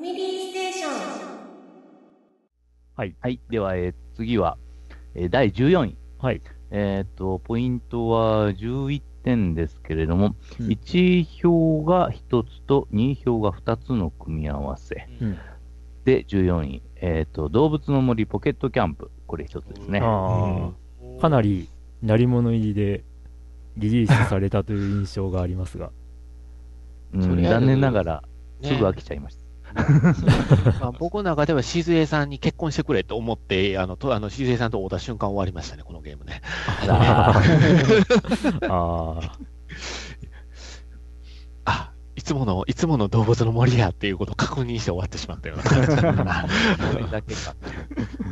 ミリーステーション。はい。はい。では、えー次は、えー第14位。はい。えっ、と、ポイントは11点ですけれども、うん1票が1つと2票が2つの組み合わせ。うん。で、14位。えっ、と、動物の森ポケットキャンプ。これ1つですね。ああ、かなり、鳴り物入りでリリースされたという印象がありますが。うんとりあえず残念ながら、ねすぐ飽きちゃいました。まあ、僕の中では静江さんに結婚してくれと思って、あの、とあの静江さんと会った瞬間終わりましたね、このゲームね。あ あ、あ、いつもの、いつもの動物の森やっていうことを確認して終わってしまったような感じだったな。それだけか。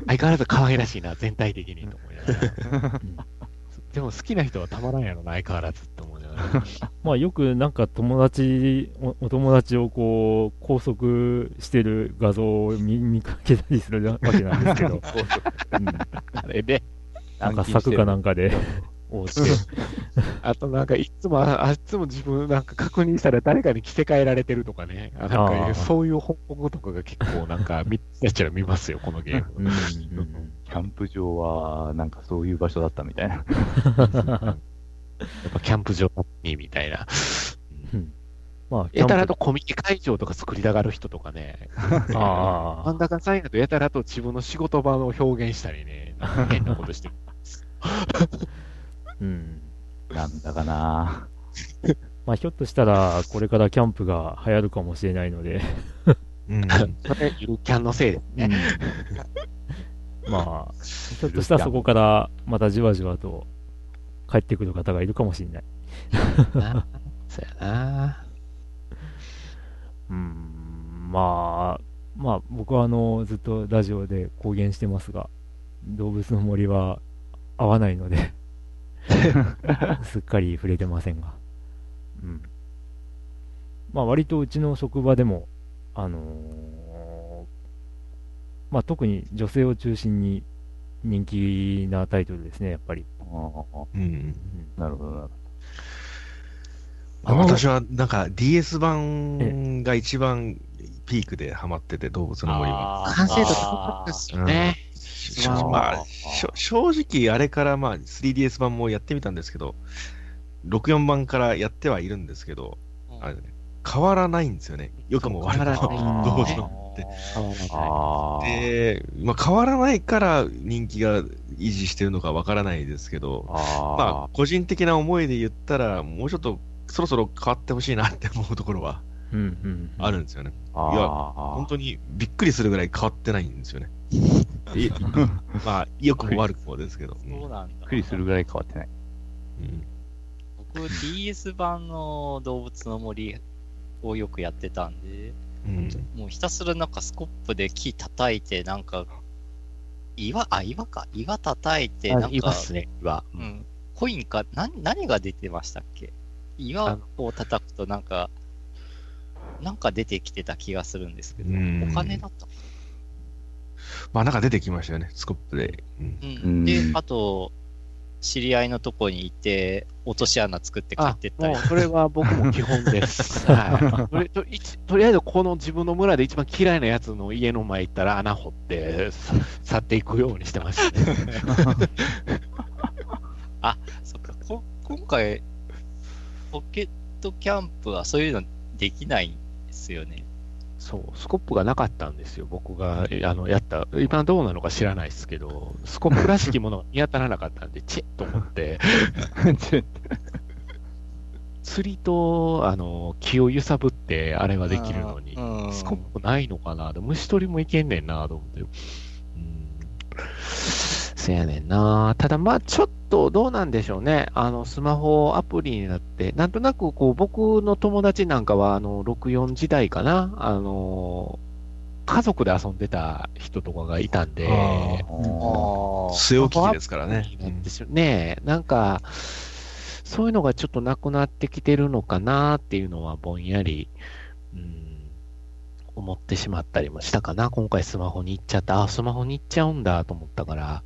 相変わらず可愛らしいな、全体的にと思いながら。でも好きな人はたまらんやろな、相変わらずって思。まあよくなんか友達、おお友達をこう、拘束してる画像を見見かけたりするわけなんですけど、うん。あれで、なんか柵かなんかで。覆って、あとなんかいつも、ああいつも自分なんか確認したら誰かに着せ替えられてるとかね。あなんかそういう報告とかが結構なんか見やちら見ますよ、このゲーム。うん。うん。キャンプ場は、なんかそういう場所だったみたいな。やっぱキャンプ場にみたいな。うんまあ、やたらとコミケ会場とか作りたがる人とかね。ああ真ん中さんやとやたらと自分の仕事場を表現したりね、なんか変なことしてる。うん。なんだかなまあ、ひょっとしたら、これからキャンプが流行るかもしれないので、うん。それ、ゆるキャンのせいですね。まあ、ひょっとしたらそこから、またじわじわと帰ってくる方がいるかもしれない。なそうやな。うん、まあ、まあ、僕はあの、ずっとラジオで公言してますが、動物の森は合わないので、すっかり触れてませんが。うん。まあ、割とうちの職場でも、あのーまあ、特に女性を中心に人気なタイトルですね、やっぱり。うん。なるほど、なるほあの私はなんか DS 版が一番ピークでハマってて、動物の森は。完成度高かったですよね。しまあ、正直あれからまあ 3DS 版もやってみたんですけど、64版からやってはいるんですけど、あれね変わらないんですよね。良くも悪く変わらないも。動物のって。ど。ああ。で、まあ、変わらないから人気が維持してるのかわからないですけど、あまあ、個人的な思いで言ったら、もうちょっとそろそろ変わってほしいなって思うところは。あるんですよね。あ。いやあ本当にびっくりするぐらい変わってないんですよね。い まあ、良くも悪くもですけど。うんそうなんだ。びっくりするぐらい変わってない。うん僕、DS 版の動物の森をよくやってたんで、うんもうひたすらなんかスコップで木叩いて、なんか、岩、あ、岩か。岩叩いて、なんか、ね、岩。うん。コインか、な、何が出てましたっけ？岩を叩くとなんか、なんか出てきてた気がするんですけど、うんお金だったかまあ、なんか出てきましたよね、スコップで。うんな、ううんん、で、あと、知り合いのとこに行って、落とし穴作って買ってったりそれは僕も基本です。はい。とりとりあえず、この自分の村で一番嫌いなやつの家の前行ったら穴掘って、さ去っていくようにしてましたね。そっか、こ今回、ポケットキャンプはそういうのできないんですよね。そう、スコップがなかったんですよ、僕があのやった。今どうなのか知らないですけど、スコップらしきものが見当たらなかったんで、チェッと思って、釣りとあの木を揺さぶってあれはできるのに、うんスコップないのかなで虫取りもいけんねんなと思って。うん。せやねんな。ただまあちょっとどうなんでしょうね。あのスマホアプリになって、なんとなくこう僕の友達なんかはあの64時代かな。あの家族で遊んでた人とかがいたんで、据え置き機ですからね。なんですよね。なんか、そういうのがちょっとなくなってきてるのかなっていうのはぼんやり、うん、思ってしまったりもしたかな。今回スマホに行っちゃった。あ、スマホに行っちゃうんだと思ったから。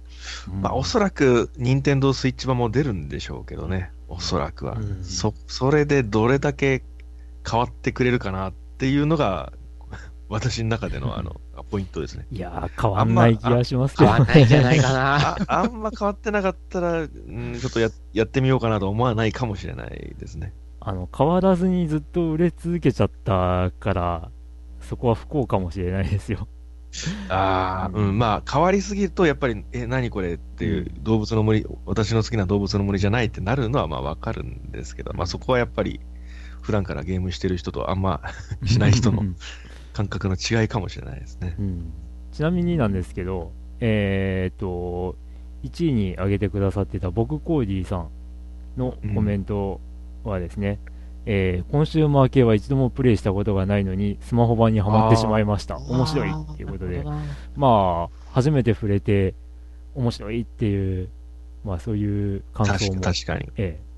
まあ、おそらく、任天堂スイッチ版も出るんでしょうけどね。おそらくは。うんそ、それでどれだけ変わってくれるかなっていうのが、私の中でのあの、ポイントですね。いやー、変わんない気がしますけど変わんないんじゃないかな。ああんま変わってなかったら、うん、ちょっとややってみようかなと思わないかもしれないですね。あの、変わらずにずっと売れ続けちゃったから、そこは不幸かもしれないですよ。ああ、うん、まあ、変わりすぎると、やっぱり、え、何これ？っていう、動物の森、私の好きな動物の森じゃないってなるのは、まあ、わかるんですけど、まあ、そこはやっぱり、普段からゲームしてる人とあんま しない人の感覚の違いかもしれないですね。うん。ちなみになんですけど、えーっと、1位に挙げてくださってた僕コーディさんのコメントはですね、えーコンシューマー系は一度もプレイしたことがないのに、スマホ版にはまってしまいました。面白いっていうことで、まあ、初めて触れて、面白いっていう、まあそういう感想も、確かに。ええ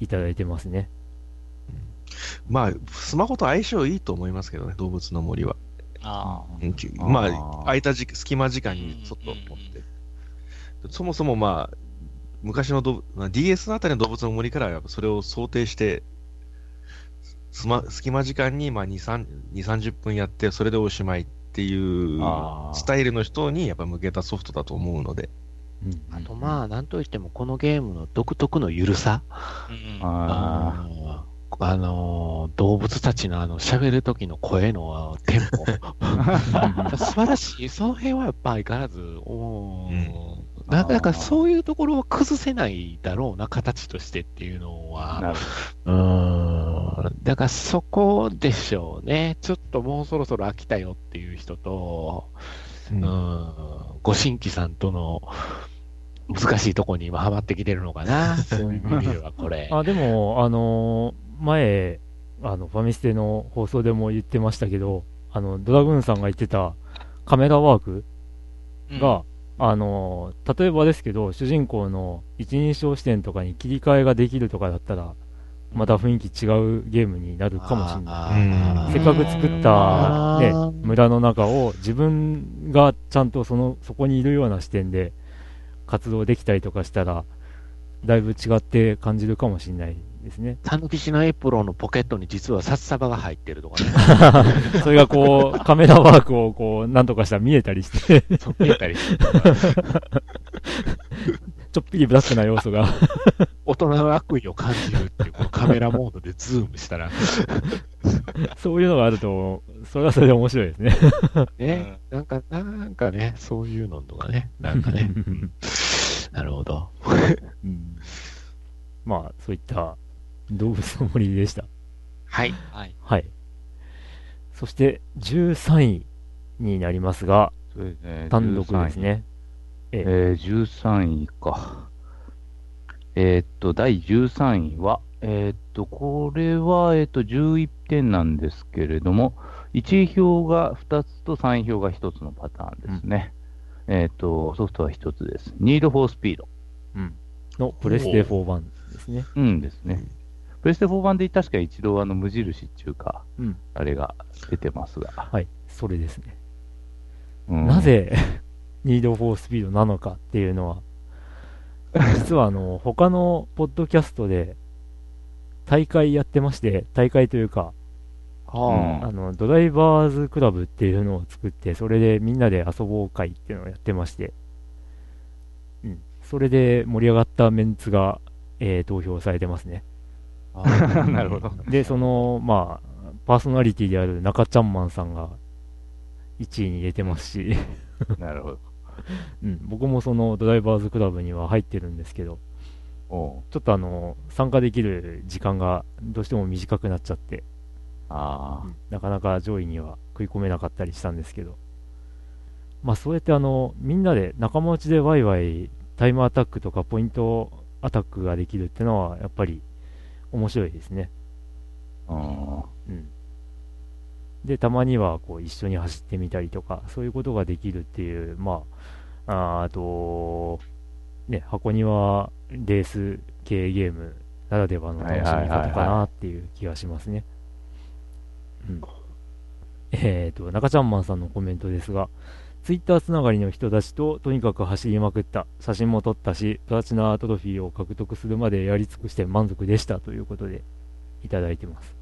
いただいてますね。まあ、スマホと相性いいと思いますけどね、動物の森は。あまあ、空いた時隙間時間にちょっと持って。そもそもまあ、昔のまあ DS のあたりの動物の森からはやっぱそれを想定して、すま、隙間時間にまあ2、3 2 30分やって、それでおしまいっていうスタイルの人にやっぱ向けたソフトだと思うので。うんあとまあ、なんといってもこのゲームの独特のゆるさ。あ。うんああのあのー動物たちのあの喋る時の声のテンポ。素晴らしい。その辺はやっぱ相変わらず、おーなかなかそういうところは崩せないだろうな、形としてっていうのあ、は。なるうーん。だからそこでしょうね。ちょっともうそろそろ飽きたよっていう人と、ううんん、ご新規さんとの難しいとこに今ハマってきてるのかな。そういう意味ではこれ。あ、でも、あのー前、あの、ファミステの放送でも言ってましたけど、あの、ドラグーンさんが言ってたカメラワークが、あのー例えばですけど、主人公の一人称視点とかに切り替えができるとかだったら、また雰囲気違うゲームになるかもしれない。せっかく作った、ね村の中を自分がちゃんとその、そこにいるような視点で活動できたりとかしたら、だいぶ違って感じるかもしれないですね。たぬきちのエプロンのポケットに実は札束が入ってるとかね。それがこう、カメラワークをこう、なんとかしたら見えたりして、そう見えたりして ちょっぴりブラックな要素が。大人の悪意を感じるっていう、このカメラモードでズームしたら、そういうのがあると、それはそれで面白いですね。ね、なんか、なんかね、そういうのとかね、なんかね、うんなるほど。うんまあ、そういった動物の森でした。はい。はい。はい。そして、13位になりますが、すね。単独ですね。えー、13位か。えーっと、第13位は、えーっと、これは、えーっと、11点なんですけれども、1位票が2つと3位票が1つのパターンですね。えーっと、ソフトは1つです。Need for Speed。うん。のプレステ4版ですね。うんですね。プレステ4版で確か一度、あの、無印っていうか、うん。あれが出てますが。はい。それですね。うんなぜ、ニードフォースピードなのかっていうのは、実はあの、他のポッドキャストで、大会やってまして、大会というか、うんあの、ドライバーズクラブっていうのを作って、それでみんなで遊ぼう会っていうのをやってまして、うん。それで盛り上がったメンツが、えー投票されてますね。なるほど。で、その、まあ、パーソナリティである中ちゃんマンさんが1位に入れてますし、なるほど。うん、僕もそのドライバーズクラブには入ってるんですけど、ちょっとあの、参加できる時間がどうしても短くなっちゃって、あうんなかなか上位には食い込めなかったりしたんですけど、まあそうやってあの、みんなで仲間内でワイワイタイムアタックとかポイントアタックができるってのはやっぱり面白いですね。うん。で、たまにはこう一緒に走ってみたりとか、そういうことができるっていう、まあ、あと、ね、箱庭レース系ゲームならではの楽しみ方かなっていう気がしますね。うん。えっ、と、中ちゃんマンさんのコメントですが、ツイッターつながりの人たちととにかく走りまくった、写真も撮ったし、プラチナトロフィーを獲得するまでやり尽くして満足でしたということで、いただいてます。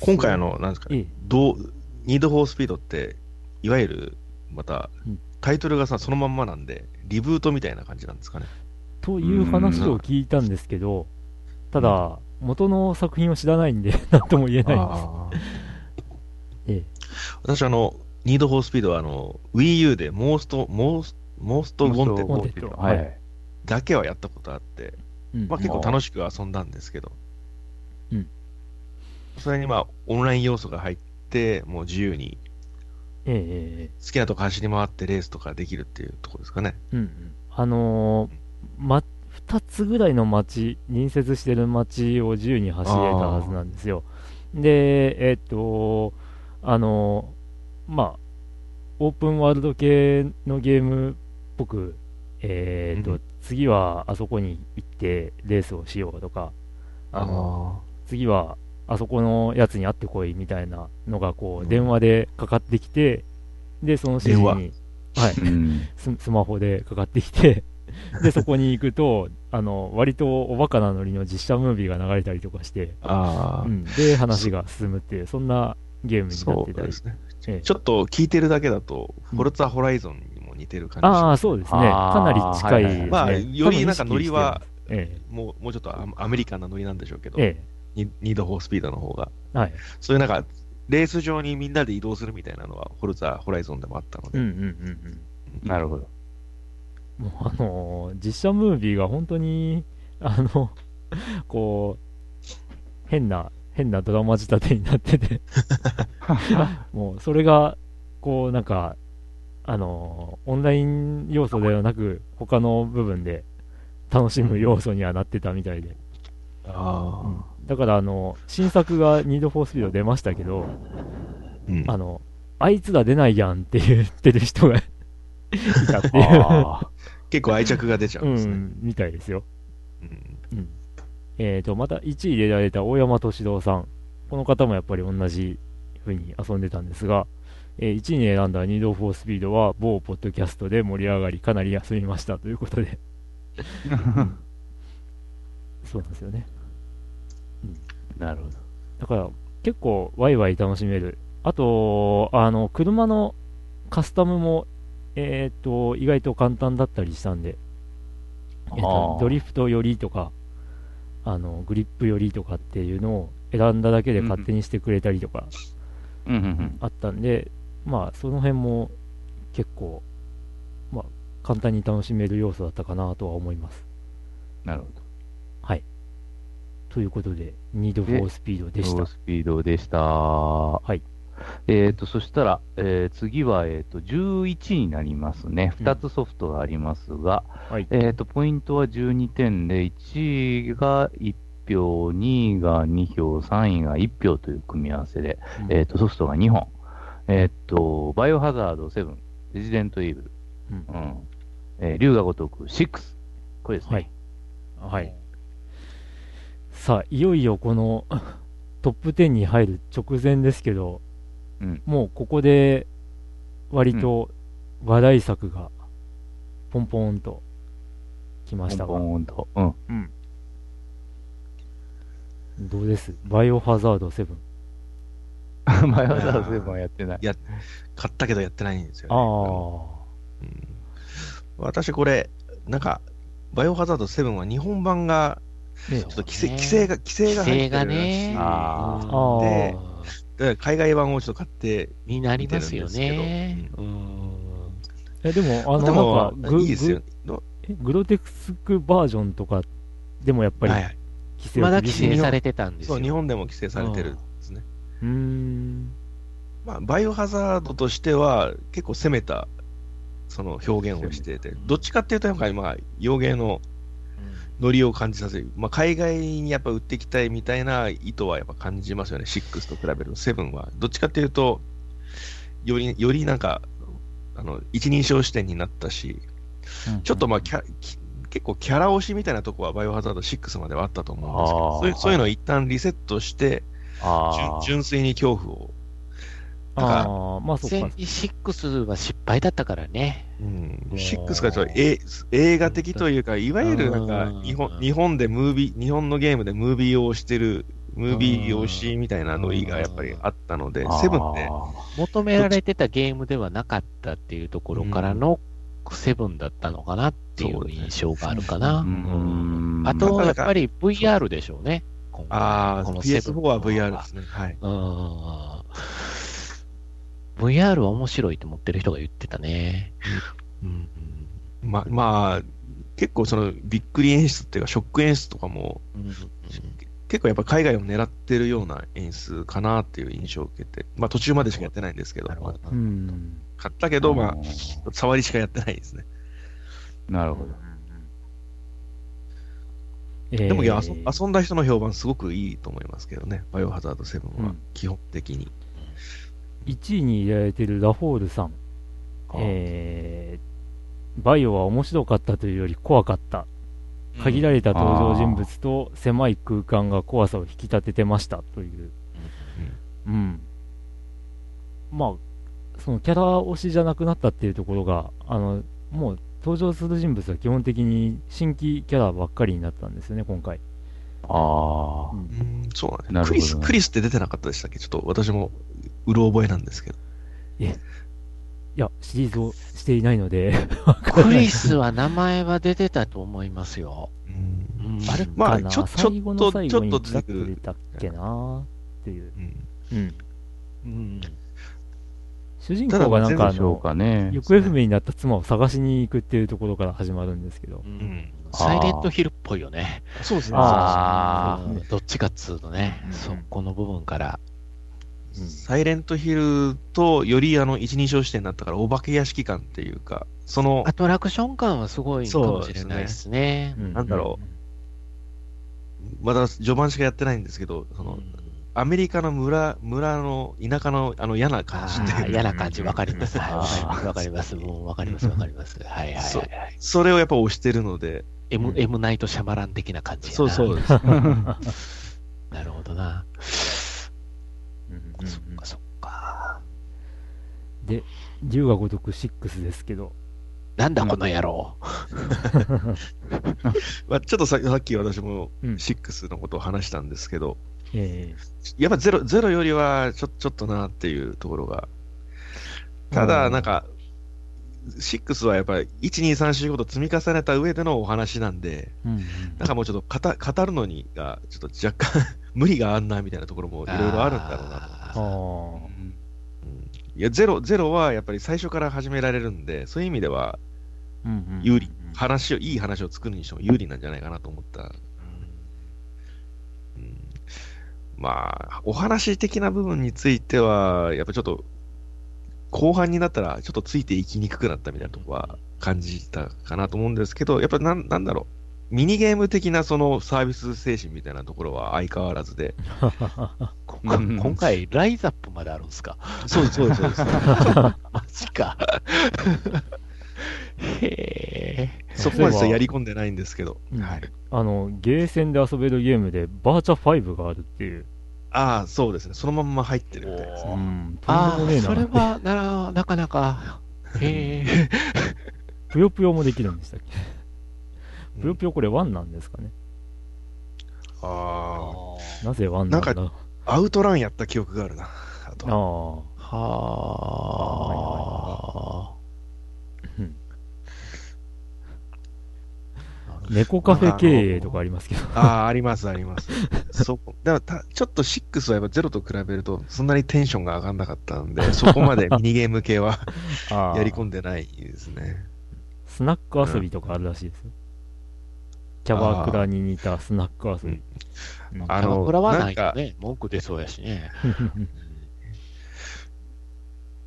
今回あの、なんですかね、ええ、どう、ニードフォースピードって、いわゆる、またうん、タイトルがさ、そのまんまなんで、リブートみたいな感じなんですかね。という話を聞いたんですけど、ただ、元の作品を知らないんで、なんとも言えないんです。ええ、私、あの、ニードフォースピードは、あの、Wii U で、モースト、モースモーストウォンテッドウォンテッドはい。はい。だけはやったことあって、うん。まあ結構楽しく遊んだんですけど、うん。それにまあ、オンライン要素が入って、もう自由にえ好きなとこ走り回ってレースとかできるっていうところですかね。うんうん、あのーま、2つぐらいの街、隣接してる街を自由に走れたはずなんですよ。で、えっと、あのーまあ、オープンワールド系のゲームっぽく、えっと、うん次はあそこに行ってレースをしようとか、あの次はあそこのやつに会ってこいみたいなのがこううん。電話でかかってきて、で、その指示に、はい、うん。ススマホでかかってきて、で、そこに行くと、あの、割とおバカなノリの実写ムービーが流れたりとかして、ああ、うん、で、話が進むっていう、そんなゲームになそってたり。うですね。ええ。ちょっと聞いてるだけだと、フォルツァホライゾンにも似てる感じ。しああ、そうですね。かなり近いですね。まあよりなんかノリは多分意識してもうもうちょっとアアメリカンなノリなんでしょうけど、ます、えニニードフォースピードの方が。はい。そういうなんか、レース上にみんなで移動するみたいなのは、フォルツァホライゾンでもあったので。うんうんうんうん。なるほど。もうあのー実写ムービーが本当に、あの、こう、変な、変なドラマ仕立てになってて、もうそれが、こうなんか、あのーオンライン要素ではなく、他の部分で楽しむ要素にはなってたみたいで。あうんだから、あの、新作がニードフォースピード出ましたけど、うんあの、あいつら出ないやんって言ってる人が いたっていう、あ 結構愛着が出ちゃううんですね。ん、みたいですよ。うんうん。えーと、また1位でられた大山敏郎さん。この方もやっぱり同じ風に遊んでたんですが、えー1位に選んだニードフォースピードは某ポッドキャストで盛り上がり、かなり休みましたということで。そうなんですよね。なるほど。だから、結構ワイワイ楽しめる。あと、あの、車のカスタムも、えっ、と、意外と簡単だったりしたんで、えーとドリフト寄りとか、あの、グリップ寄りとかっていうのを選んだだけで勝手にしてくれたりとかうんうんうん。あったんで、まあ、その辺も結構、まあ、簡単に楽しめる要素だったかなとは思います。なるほど。ということで、ニードフォースピードでした。スピードでした。はいえっ、と、そしたら、えー次は、えっ、と、11になりますね。うん2つソフトがありますが、はい。えっ、と、ポイントは12点で、1位が1票、2位が2票、3位が1票という組み合わせで、うんえっ、と、ソフトが2本。えっ、と、バイオハザード7、レジデントイーブル、うんうん。えー竜が如く6。これですね。はいはい。さあ、いよいよこの トップ10に入る直前ですけど、うんもうここで割と話題作がポンポンと来ましたが、ポンポンと。うん。どうです？バイオハザード7。バイオハザード7はやってない。買ったけどやってないんですよ、ね。あうん私これ、なんか、バイオハザード7は日本版が、あ、ねちょっと規制、規制が、規制が入ってるらしい。規制がねああーで海外版をちょっと買って、になりますよね。ううん。えでも、あの、でもなんかグいいですよグ。ロテスクバージョンとかでもやっぱりはいはい。規制をまだ規制されてたんですそう、よ。日本でも規制されてるんですね。うーん。まあ、バイオハザードとしては、結構攻めた、その表現をしてて、どっちかっていうと、なんか今、洋芸のノリを感じさせる。まあ、海外にやっぱ売っていきたいみたいな意図はやっぱ感じますよね。6と比べると、7は。どっちかっていうと、より、よりなんか、あの、一人称視点になったし、ちょっとまあキャ、き結構キャラ推しみたいなとこはバイオハザード6まではあったと思うんですけど、そういうそういうのを一旦リセットして、純粋に恐怖をああ、まあそっか。6は失敗だったからね。うんもう6がちょっとえ映画的というか、いわゆるなんかうん日本、日本でムービー、日本のゲームでムービーをしてる、ムービー推しみたいなノリがやっぱりあったので、セブンって、求められてたゲームではなかったっていうところからのセブンだったのかなっていう印象があるかな。ううんんあと、やっぱり VR でしょうね。今回ああ、このセブ PS4 ンは VR ですね。はい。うん。VR は面白いと思ってる人が言ってたね。うん。ま、まあ、結構そのびっくり演出っていうか、ショック演出とかも、うん結構やっぱ海外を狙ってるような演出かなっていう印象を受けて、まあ途中までしかやってないんですけど。買ったけど、まあ、触りしかやってないですね。なるほど。でも、いやえ遊ー遊んだ人の評判すごくいいと思いますけどね、バイオハザード7はうん、基本的に。1位に入れられてるラフォールさん。えー、バイオは面白かったというより怖かった。限られた登場人物と狭い空間が怖さを引き立ててましたという。うん。まあ、そのキャラ推しじゃなくなったっていうところが、あの、もう登場する人物は基本的に新規キャラばっかりになったんですよね、今回。ああ。うんうん、そうなんですねクリス、クリスって出てなかったでしたっけ？ちょっと私も、うろ覚えなんですけど。いや、シリーズをしていないので、クリスは名前は出てたと思いますよ。うんうんあるまあかな、ちょ最後の最後にちょっとちらっとちょっと出たっけなっていう。うんうん。うん。主人公がなんかあの、かね。行方不明になった妻を探しに行くっていうところから始まるんですけど。んサイレントヒルっぽいよね。そうですね。どっちかっつうとね、うんそこの部分から。サイレントヒルとよりあの一人称視点になったからお化け屋敷感っていうか、そのアトラクション感はすごいかもしれないですね。うなんだろまだ序盤しかやってないんですけど、そのアメリカの村、村の田舎のあの嫌な感じって嫌な感じ、わかります。わかります。わかります。もうわかります、わかります。はいはいはいそうはい。それをやっぱ押してるので、M、うん M ナイトシャマラン的な感じ。そうそうです。なるほどな。うんそっかそっか。で、竜が如く6ですけど、なんだこの野郎。まあ、ちょっとささっき私もうん6のことを話したんですけど、えやっぱゼロゼロよりはちょちょっとなっていうところが。ただ、なんか、6はやっぱり1、2、3、4、5と積み重ねた上でのお話なんで、ーうん。なんかもうちょっと語語るのにが、ちょっと若干 無理があんなみたいなところもいろいろあるんだろうなと。ああー。うん。いや、ゼロ、ゼロはやっぱり最初から始められるんで、そういう意味ではうんうん有利、話を、いい話を作るにしても有利なんじゃないかなと思った。うん。まあ、お話的な部分については、やっぱちょっと、後半になったらちょっとついていきにくくなったみたいなとこは感じたかなと思うんですけど、やっぱなんなんだろう、ミニゲーム的なそのサービス精神みたいなところは相変わらずで、今回、ライズアップまであるんですか？そうです、そうです、そうです。マジか。へえ。そこまでやり込んでないんですけど、うんはい。あの、ゲーセンで遊べるゲームで、バーチャ5があるっていう。ああ、そうですね。そのまんま入ってるみたいですね。うん、ああ。それはな、なかなか。へえ。ぷよぷよもできるんでしたっけ？ぷよぷよこれ1なんですかね？あなぜ1なんだ？なんあ、アウトランやった記憶があるな。あとああ。はあ。うん猫カフェ経営とかありますけど。ああ、あります、あります。そこ、だからた、ちょっと6はやっぱゼロと比べると、そんなにテンションが上がんなかったんで、そこまで ミニゲーム系はやり込んでないですね。スナック遊びとかあるらしいですよ。キャバクラに似たスナック遊び。うんあのキャバクラはないかとね、文句出そうやしね。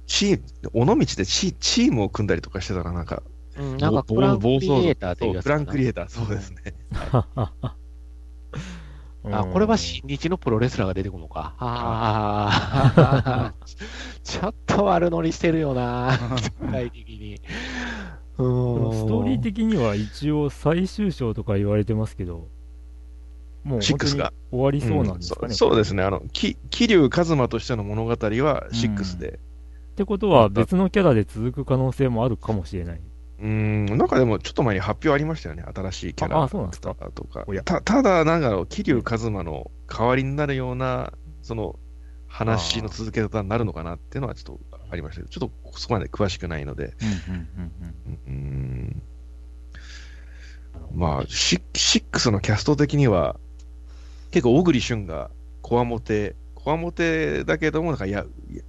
チーム、尾道でチチームを組んだりとかしてたら、なんか、うん、なんかぼクランクリエイターっていうランクリエイター、そうですね。あ、これは新日のプロレスラーが出てくるのか。ああ、ちょっと悪乗りしてるよな、世界的に。ストーリー的には一応最終章とか言われてますけど、もう6が本当に終わりそうなんですかね。うんそうそうですね。あの、き桐生一馬としての物語は6で。ってことは別のキャラで続く可能性もあるかもしれない。うん、なんかでもちょっと前に発表ありましたよね。新しいキャラああそうなんですか？とか。おや。たただ、なんだろう、桐生一馬の代わりになるような、その、話の続け方になるのかなっていうのはちょっとありましたけど、ちょっとそこまで詳しくないので、まあ、シシックスのキャスト的には、結構、小栗旬が、こわもて、こわもてだけども、なんかや、や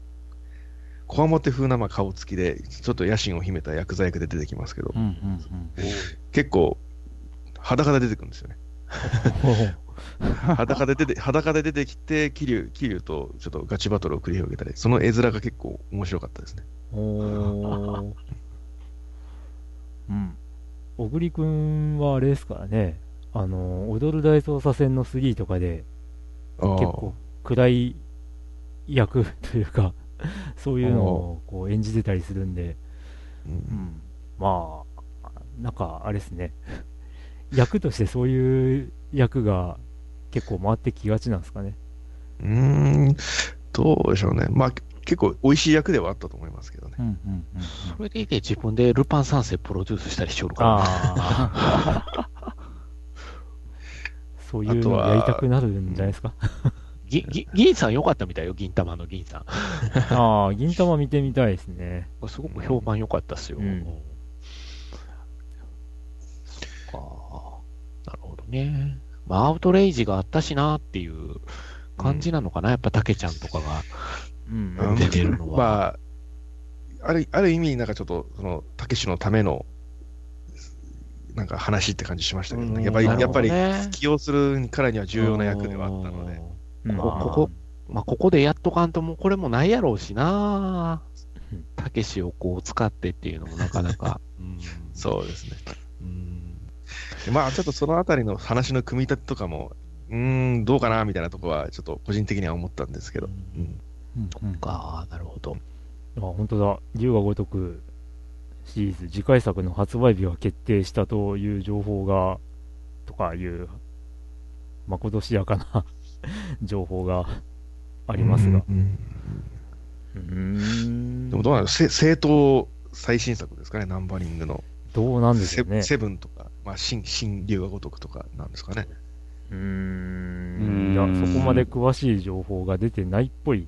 こわもて風なまあ顔つきで、ちょっと野心を秘めた薬剤役で出てきますけどう、ん。うんうんうん結構、裸で出てくるんですよね。裸で出て、裸で出てきて、桐生、桐生とちょっとガチバトルを繰り広げたり、その絵面が結構面白かったですね。おーうん。小栗くんはあれですからね、あの、踊る大捜査線の3とかで、結結構暗い役というか、そういうのをこう演じてたりするんで、うんうん、まあ、なんかあれですね、役としてそういう役が結構回ってきがちなんですかね。うーん、どうでしょうね。まあ、結構美味しい役ではあったと思いますけどね。うんうんうんうんそれでいて自分でルパン三世プロデュースしたりしよるから。そういうのやりたくなるんじゃないですか。ぎぎ銀さん良かったみたいよ、銀玉の銀さん。ああ、銀玉見てみたいですね。すごく評判良かったっすよ。うんそっか。なるほどね。まあ、アウトレイジがあったしなっていう感じなのかな、やっぱ竹ちゃんとかがうんうん出てるのは。まあ、あるある意味、なんかちょっと、その、たけしのための、なんか話って感じしましたけどね。やっぱり、なるほやっぱり起用するからには重要な役ではあったので。うんこここまあ、ここでやっとかんともうこれもないやろうしなうんたけしをこう使ってっていうのもなかなか。うんそうですね。うんでまあ、ちょっとそのあたりの話の組み立てとかも、うーん、どうかなみたいなところは、ちょっと個人的には思ったんですけど。うんうんうんか、なるほど。あ、本当だ。竜が如くシリーズ、次回作の発売日が決定したという情報が、とかいう、まことしやかな 情報がありますが。うんうーん。でもどうなんですか？正当最新作ですかね、ナンバリングの。どうなんでしょうね。セセブンとか、まあ、新、新竜が如くとかなんですかね。うんんいや、そこまで詳しい情報が出てないっぽい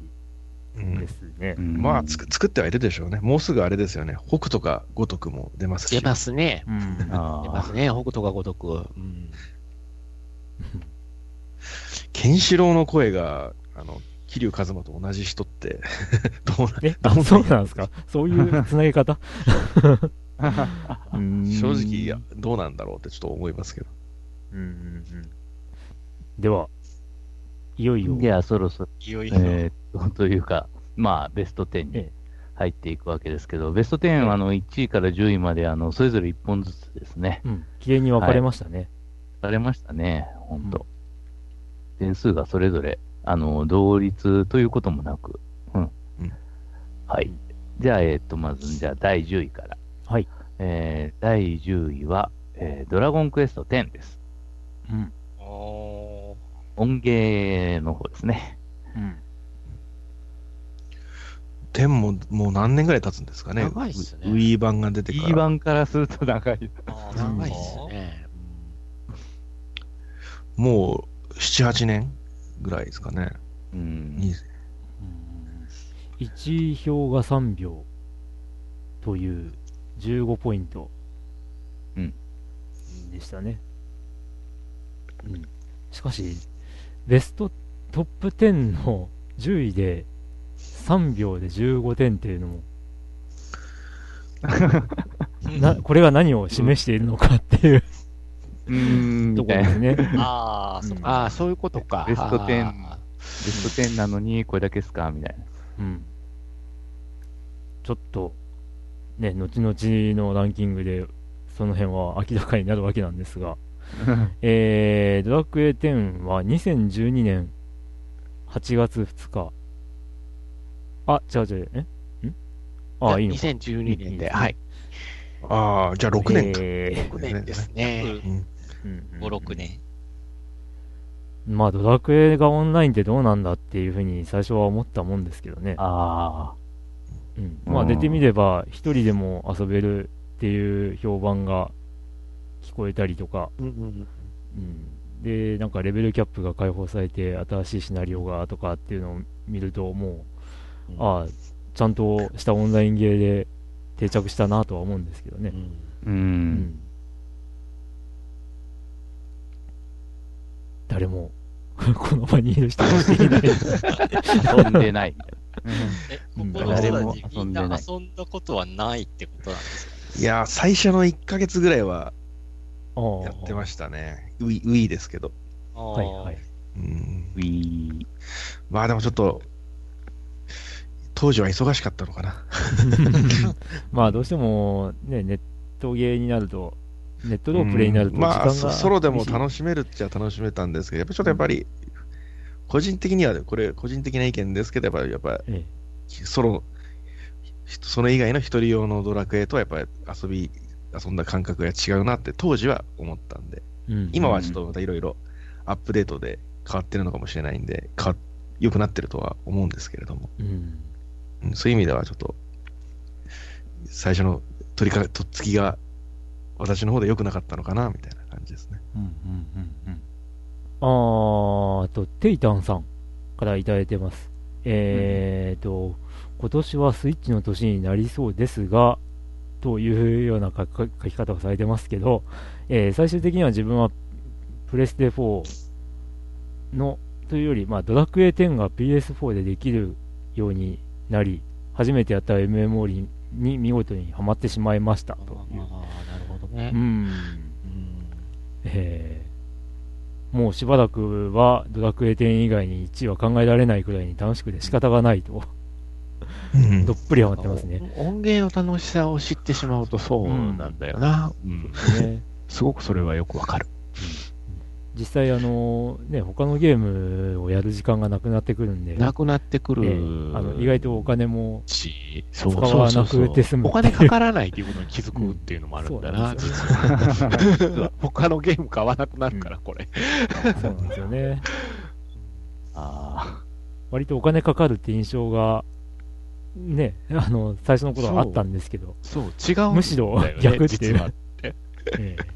うんですね。うんまあつく、作ってはいるでしょうね。もうすぐあれですよね。北とか五徳も出ますし。出ますね。うん。出ますね、北斗が如く。うん ケンシロウの声が、あの、桐生一馬と同じ人って、どうなえ、あそうなんですか？そういうつなげ方？正直、いや、どうなんだろうってちょっと思いますけど。うんうんうん。では、いよいよ、じゃあ、そろそろ、いよいよ。えーっと、というか、まあ、ベスト10にええ。入っていくわけですけど、ベスト10はあの1位から10位まで、あの、それぞれ1本ずつですね。うん、綺麗に分かれましたね。されましたね、本当、点数がそれぞれ、あの、同率ということもなく、うん。うんはい。じゃあ、えっ、と、まず、じゃあ、第10位から。はい。えー、第10位は、えードラゴンクエスト10です。うん。お音ゲーの方ですね。うん。天ももう何年ぐらい経つんですかね？長いっすねウウィー版が出てから。E 版からすると長い。長いっすね。もう7、8年ぐらいですかね。うん。に1票が3秒という15ポイントうんでしたね。うん。しかし、ベストトップ10の10位で3秒で15点っていうのも、な、これが何を示しているのかっていううーん、とみたいな。ころですね。あ。ああ、そういうことか。ベスト10あベスト10なのに、これだけですか？みたいな。うん。ちょっと、ね、後々のランキングで、その辺は明らかになるわけなんですが、えー、ドラクエ10は2012年8月2日。あ、違う違う、え？ん？ああ、いいのか。2012年で、いいですねはい。ああ、じゃあ6年か。え6年ですね。5、6年。まあ、ドラクエがオンラインってどうなんだっていうふうに最初は思ったもんですけどね。あうん、まあ、出てみれば、一人でも遊べるっていう評判が聞こえたりとか、うんうんうん、で、なんかレベルキャップが解放されて、新しいシナリオがとかっていうのを見ると、もう、ああ、ちゃんとしたオンラインゲーで定着したなとは思うんですけどね。あ、う。うん誰も この場にいる人がいない。遊んでない。え、うんここの人誰もたちみんな遊んでない遊んだことはないってことなんですか？いやー、最初の1ヶ月ぐらいはやってましたね。ウィ、ウィーですけど。はいはい。うん。ウィー。まあでもちょっと、当時は忙しかったのかな。まあどうしてもね、ネットゲーになると、ネットロープレイになると時間が、まあ、そソロでも楽しめるっちゃ楽しめたんですけど、やっぱちょっとやっぱり、個人的には、これ、個人的な意見ですけど、やっぱり、やっぱえソロ、その以外の一人用のドラクエとはやっぱり遊び、遊んだ感覚が違うなって当時は思ったんで、えうん。今はちょっとまたいろいろアップデートで変わってるのかもしれないんで、変わ良くなってるとは思うんですけれども、うん。うんそういう意味ではちょっと、最初の取りか、とっつきが、私の方で良くなかったのかな、みたいな感じですね。うんうんうんうんあーあと、テイタンさんからいただいてます。えーと、今年はスイッチの年になりそうですが、というような書き書き方をされてますけど、えー最終的には自分はプレステ4の、というより、まあ、ドラクエ10が PS4 でできるようになり、初めてやった MMO にに見事にはまってしまいましたという。ああ、なるほどねう。んうんえーもうしばらくはドラクエ10以外に1位は考えられないくらいに楽しくて仕方がないと、うんどっぷりハマってますね。音源の楽しさを知ってしまうとそうなんだよな。うんね すごくそれはよくわかる。実際、あのね、他のゲームをやる時間がなくなってくるんで、なくなってくるえーあの意外とお金も、使わなくて済むお金かからないっていうことに気づくっていうのもあるんだな、うんそう実は。他のゲーム買わなくなるから、これ。そうなんですよね。あ割とお金かかるって印象が、ね、あの、最初の頃はあったんですけど、そう、違うね。むしろ逆っていう実は。えー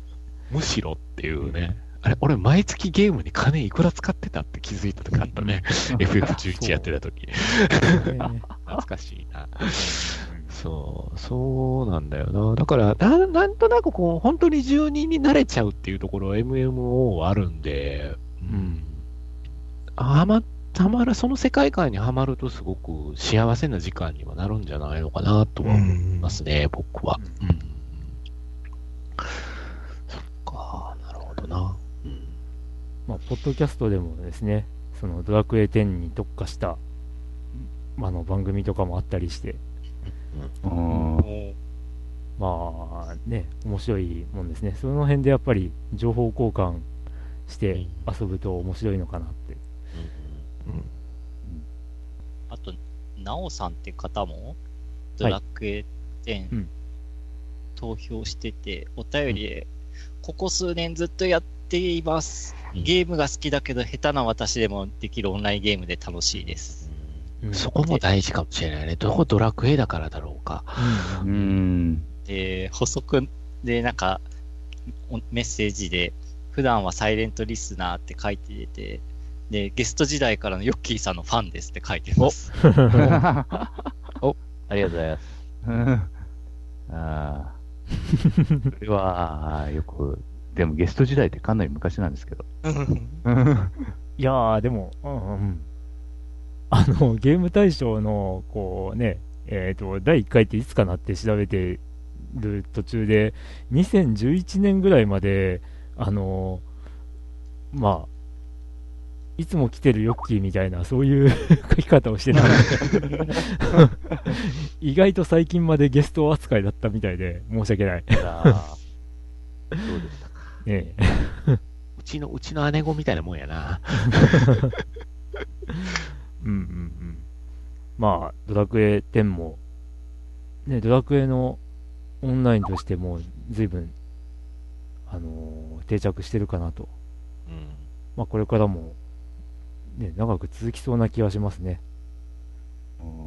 むしろっていうね。あれ、俺、毎月ゲームに金いくら使ってたって気づいた時あったね。FF11 やってた時。ね 懐かしいな。そう、そうなんだよな。だから、ななんとなくこう、本当に住人に慣れちゃうっていうところは MMO はあるんで、うん。はま、はまる、その世界観にはまるとすごく幸せな時間にはなるんじゃないのかなとは思いますね、僕は。うん。そっか、なるほどな。うん。まあ、ポッドキャストでもですね、そのドラクエ10に特化した、あの番組とかもあったりして、まあね、面白いもんですね。その辺でやっぱり情報交換して遊ぶと面白いのかなって。あと、なおさんって方も、はいドラクエ10、うん投票してて、お便りで、ここ数年ずっとやっています。うんゲームが好きだけど、下手な私でもできるオンラインゲームで楽しいです。うんそこも大事かもしれないね。どこドラクエだからだろうか。ううんん。で、補足で、なんか、おメッセージで、普段はサイレントリスナーって書いてて、で、ゲスト時代からのヨッキーさんのファンですって書いてます。お、ありがとうございます。うんああ。それは、よく、でもゲスト時代ってかなり昔なんですけど。いやー、でも、うんうん。あの、ゲーム大賞の、こうね、えっ、と、第1回っていつかなって調べてる途中で、2011年ぐらいまで、あの、まあ、いつも来てるヨッキーみたいな、そういう 書き方をしてた 意外と最近までゲスト扱いだったみたいで、申し訳ない。そうでしたか。ねうちの、うちの姉子みたいなもんやな。うんうんうん。まあ、ドラクエ10も、ね、ドラクエのオンラインとしても随分、あのー定着してるかなと。まあ、これからも、ね、長く続きそうな気がしますね。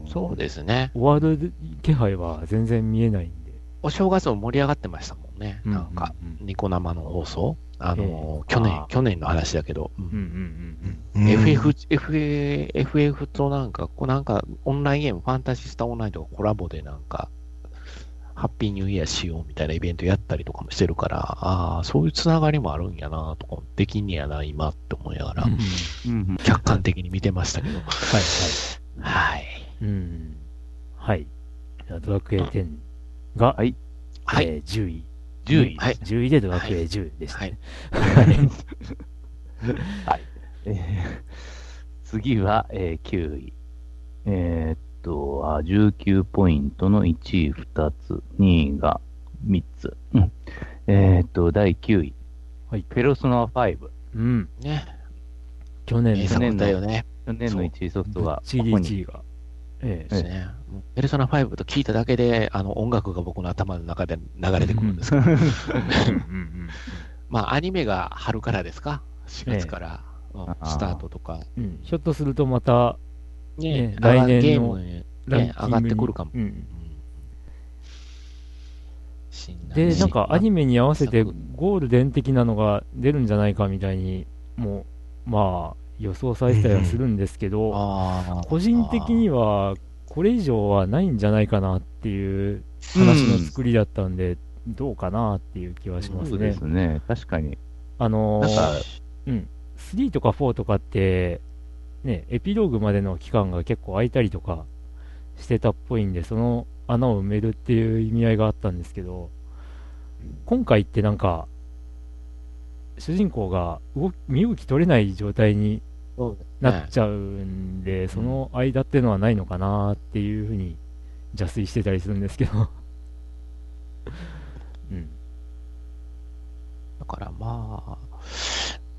そうですね。終わる気配は全然見えないんで。お正月も盛り上がってましたもんね。うんなんか、ニコ生の放送？あの、え去年去年の話だけど。うんうんうんうん FF、FF となんか、こうなんか、オンラインゲーム、ファンタジスタオンラインとかコラボでなんか、ハッピーニューイヤーしようみたいなイベントやったりとかもしてるから、ああ、そういうつながりもあるんやなとか、できんねやな、今って思いながら客観的に見てましたけど。はいはい。はい。うん。はい。じゃあドラクエ10が、はいはい。えー10位。10位。はい10位でドラクエ10でしたはいね。えー次は、えー9位。えーっとあ、19ポイントの1位2つ、2位が3つ。うんえーっと、第9位。はいペロソナ5。うん。ね。去年の名作だよね。去年の1位ソフトがぶっちぎりここに1位が。ええですね。ペルソナ5と聞いただけで、あの、音楽が僕の頭の中で流れてくるんですけど、まあ、アニメが春からですか ?4 月から、うん。あー。スタートとか。うん。ひょっとするとまた、ねね来年のゲームにランキングに。上がってくるかも。うん。で、なんかアニメに合わせてゴールデン的なのが出るんじゃないかみたいに、もう、まあ、予想されてたりはするんですけど、個人的には、これ以上はないんじゃないかなっていう話の作りだったんで、どうかなっていう気はしますねそうです。ね。確かに。あのうん、3とか4とかって、ね、エピローグまでの期間が結構空いたりとかしてたっぽいんで、その穴を埋めるっていう意味合いがあったんですけど、今回ってなんか、主人公が動き身動き取れない状態になっちゃうんで、その間っていうのはないのかなっていうふうに邪推してたりするんですけど。うん。だからまあ、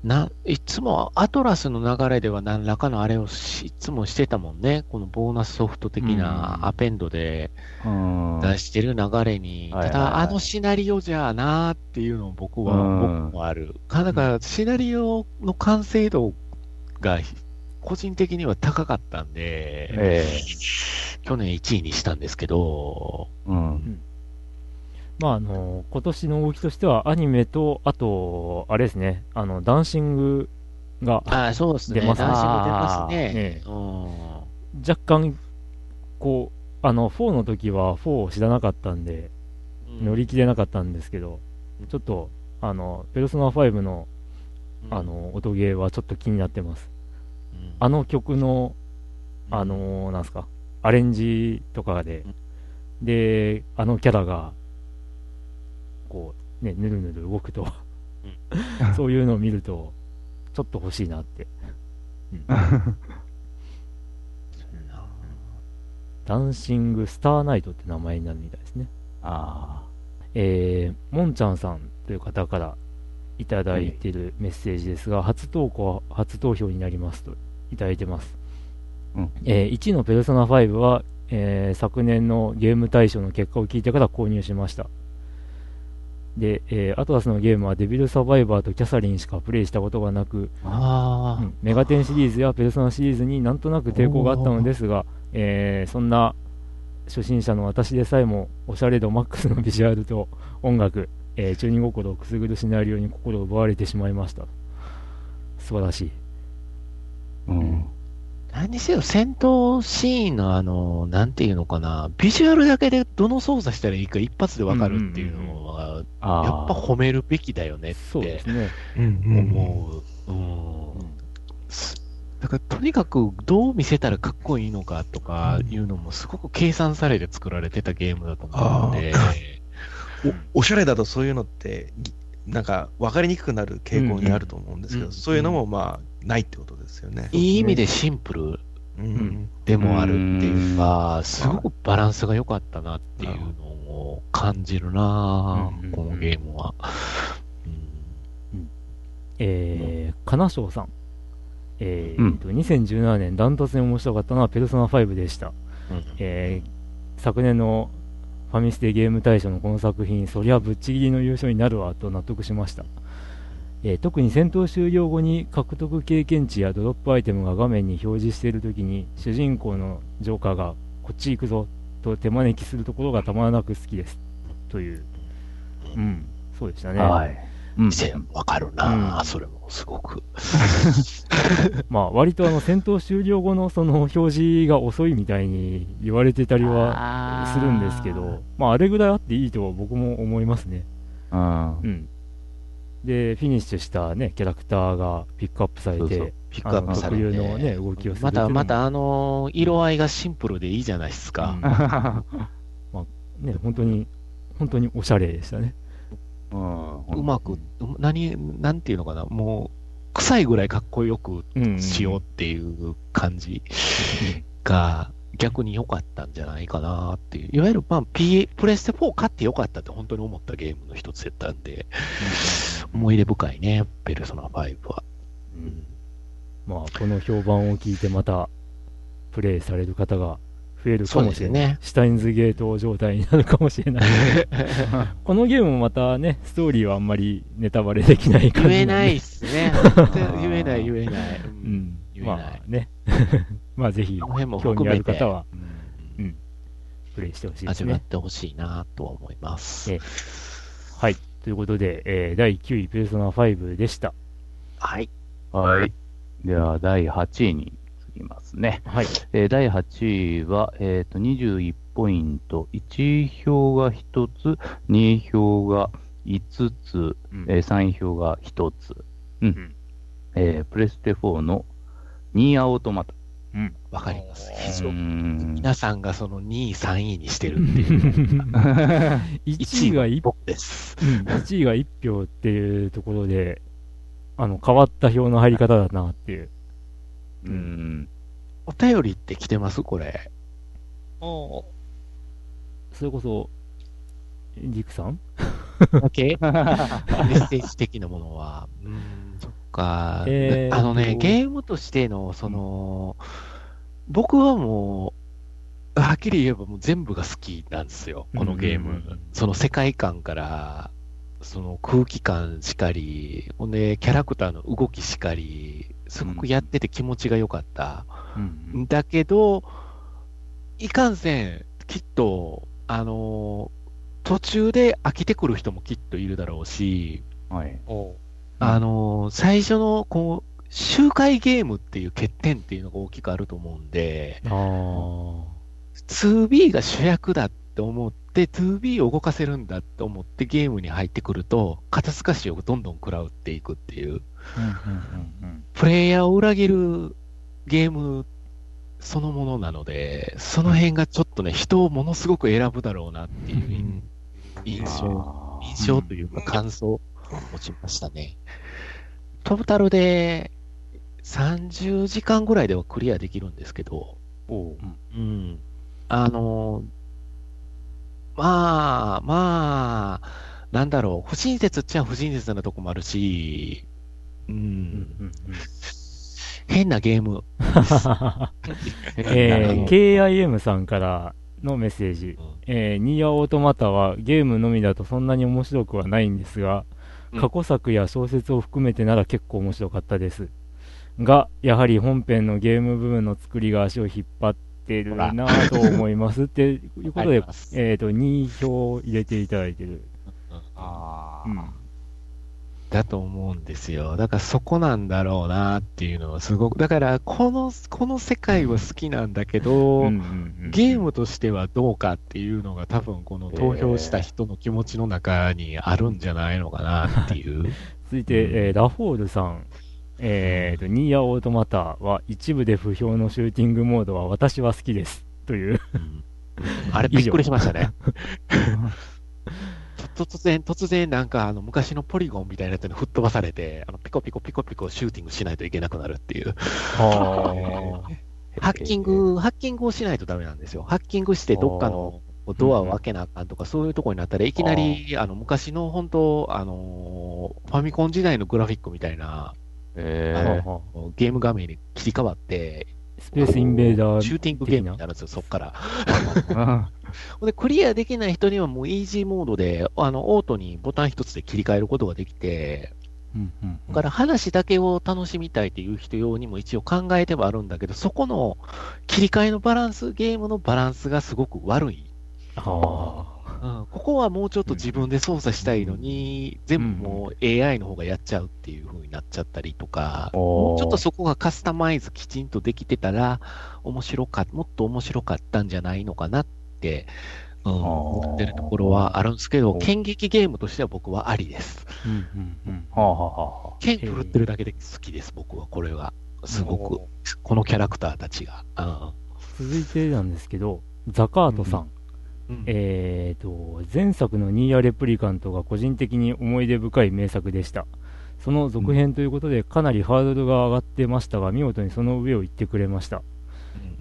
な、いつもアトラスの流れでは何らかのあれをしいつもしてたもんね。このボーナスソフト的うんなアペンドでうん。出してる流れに、はいはいはいただあのシナリオじゃあなーっていうのも僕は、うん僕もある。かだからシナリオの完成度が個人的には高かったんで、え去年1位にしたんですけど、えうん。まああの今年の動きとしてはアニメと、あと、あれですね、あのダンシングがああ、そうですね。出ます。ね男子も出ますね。若干、こう、あの4の時は4を知らなかったんで、乗り切れなかったんですけど、ちょっと、あの、ペルソナ5のあ、の音ゲーはちょっと気になってます。うん。あの曲の、あのなんすか、アレンジとかで、で、あのキャラが、こう、ね、ぬるぬる動くと、そういうのを見ると、ちょっと欲しいなって。ダンシングスターナイトって名前になるみたいですね。あえー、もんちゃんさんという方からいただいているメッセージですが、初投稿、初投票になりますといただいてます。うんえー1位のペルソナ5は、えー昨年のゲーム大賞の結果を聞いてから購入しました。で、えーアトラスのゲームはデビルサバイバーとキャサリンしかプレイしたことがなく、うんメガテンシリーズやペルソナシリーズになんとなく抵抗があったのですが、えーそんな初心者の私でさえもおしゃれ度マックスのビジュアルと音楽、えー中二心をくすぐるシナリオに心を奪われてしまいました素晴らしいあ。うん。何にせよ戦闘シーンのあの、なんていうのかな、ビジュアルだけでどの操作したらいいか一発でわかるっていうのは、ああ。やっぱ褒めるべきだよねって。そうですね。うんうん思う。うん。すだからとにかくどう見せたらかっこいいのかとかいうのもすごく計算されて作られてたゲームだと思うので、おおしゃれだとそういうのって、ぎなんか分かりにくくなる傾向にあると思うんですけど、うん。そういうのもまあないってことですよね。いい意味でシンプルでもあるっていうか、すごくバランスが良かったなっていうのを感じるなうん。ぁ、このゲームは。えー、金賞さん。えーうん。と2017年ダントツに面白かったのはペルソナ5でした、うん。えー昨年のファミステゲーム大賞のこの作品そりゃぶっちぎりの優勝になるわと納得しましたえー特に戦闘終了後に獲得経験値やドロップアイテムが画面に表示しているときに主人公のジョーカーがこっち行くぞと手招きするところがたまらなく好きです。という。うん。そうでしたね、はい。うん。わかるな、うん。それもすごく。まあ割とあの戦闘終了後のその表示が遅いみたいに言われてたりはするんですけどまああれぐらいあっていいとは僕も思いますね。うん。う。んでフィニッシュしたねキャラクターがピックアップされてそうそうピックアップされて。あのね動きをするまた、また、あのー色合いがシンプルでいいじゃないですか。ね本当に本当におしゃれでしたね。うん。うまく、う何、なんていうのかな、もう、臭いぐらいかっこよくうんしようっていう感じが逆に良かったんじゃないかなっていう。いわゆる、まあ、P、プレステ4買って良かったって本当に思ったゲームの一つやったんで、思い出深いね、ペルソナ5は。うん。まあこの評判を聞いてまたプレイされる方が増えるかもしれない、ね。シュタインズゲート状態になるかもしれない。このゲームもまたねストーリーはあんまりネタバレできない感じ言えないいっすね。言えない、言えない。ううんまあねまあ ぜひこの辺も興味ある方はうんプレイしてほしいです味わっねてほしいなとは思いますえ。はいということで、えー第9位ペルソナ5でしたはい。はい。では、第8位に移りますね。はいえー第8位は、えっ、と、21ポイント。1位票が1つ、2位票が5つ、うんえー3位票が1つ。うん。んえープレステ4のニーアオートマタ。わかります。非常にん。皆さんがその2位、3位にしてるっていう。1位が1僕です。うん、1位が1票っていうところで、あの、変わった票の入り方だなっていう。うん。お便りって来てます？これ。おそれこそ、リクさん？だけ？メッセージ的なものは。うーん、か。えーとあのね、ゲームとしての、その、僕はもう、はっきり言えばもう全部が好きなんですよ、このゲーム。うんうんうんその世界観から、その空気感しかり、ほんで、キャラクターの動きしかり、すごくやってて気持ちが良かった。うんだけど、いかんせん、きっと、あの途中で飽きてくる人もきっといるだろうし、はい。おあの最初の、こう、周回ゲームっていう欠点っていうのが大きくあると思うんで、ああ。2B が主役だって思って、2B を動かせるんだって思ってゲームに入ってくると、肩透かしをどんどん食らうっていくっていう、プレイヤーを裏切るゲームそのものなので、その辺がちょっとね、人をものすごく選ぶだろうなっていう印象、あ印象というか感想。を持ちましたね。トータルで30時間ぐらいではクリアできるんですけど、おううん。あの、まあ、まあ、なんだろう、不親切っちゃ不親切なとこもあるし、うん、うんうん変なゲーム。えー KIM さんからのメッセージ。えーニーアオートマタはゲームのみだとそんなに面白くはないんですが、うん過去作や小説を含めてなら結構面白かったです。が、やはり本編のゲーム部分の作りが足を引っ張ってるなぁと思います。って いうことでえっ、と、2票入れていただいてる。あうんだと思うんですよ。だからそこなんだろうなっていうのはすごく、だからこの、この世界は好きなんだけど、うんうんうんゲームとしてはどうかっていうのが多分この投票した人の気持ちの中にあるんじゃないのかなっていう。続いて、えーラフォールさん。えーと、ニーアオートマタは一部で不評のシューティングモードは私は好きです。という。あれびっくりしましたね。と突然、突然なんかあの昔のポリゴンみたいなやつに吹っ飛ばされて、あのピコピコピコピコシューティングしないといけなくなるっていう。ハッキング、ハッキングをしないとダメなんですよ。ハッキングしてどっかのドアを開けなあかんとか、そういうところになったらいきなり、あの昔の本当、あのーファミコン時代のグラフィックみたいな、えあのゲーム画面に切り替わって、スペースインベーダーシューティングゲームになるんですよ、そっから。で、クリアできない人にはもうイージーモードで、あの、オートにボタン一つで切り替えることができて、うんうんだから話だけを楽しみたいっていう人用にも一応考えてはあるんだけど、そこの切り替えのバランス、ゲームのバランスがすごく悪い。あうん、ここはもうちょっと自分で操作したいのに、全部もう AI の方がやっちゃうっていう風になっちゃったりとか、もうちょっとそこがカスタマイズきちんとできてたら、面白か、もっと面白かったんじゃないのかなって、うん、思ってるところはあるんですけど、剣撃ゲームとしては僕はありです。あ。うんうんうん。はあはあはあ。剣振ってるだけで好きです、僕は、これは。すごく、このキャラクターたちが。続いてなんですけど、ザカートさん。うんえーと、前作のニーヤレプリカントが個人的に思い出深い名作でした。その続編ということでかなりハードルが上がってましたが、見事にその上を行ってくれました。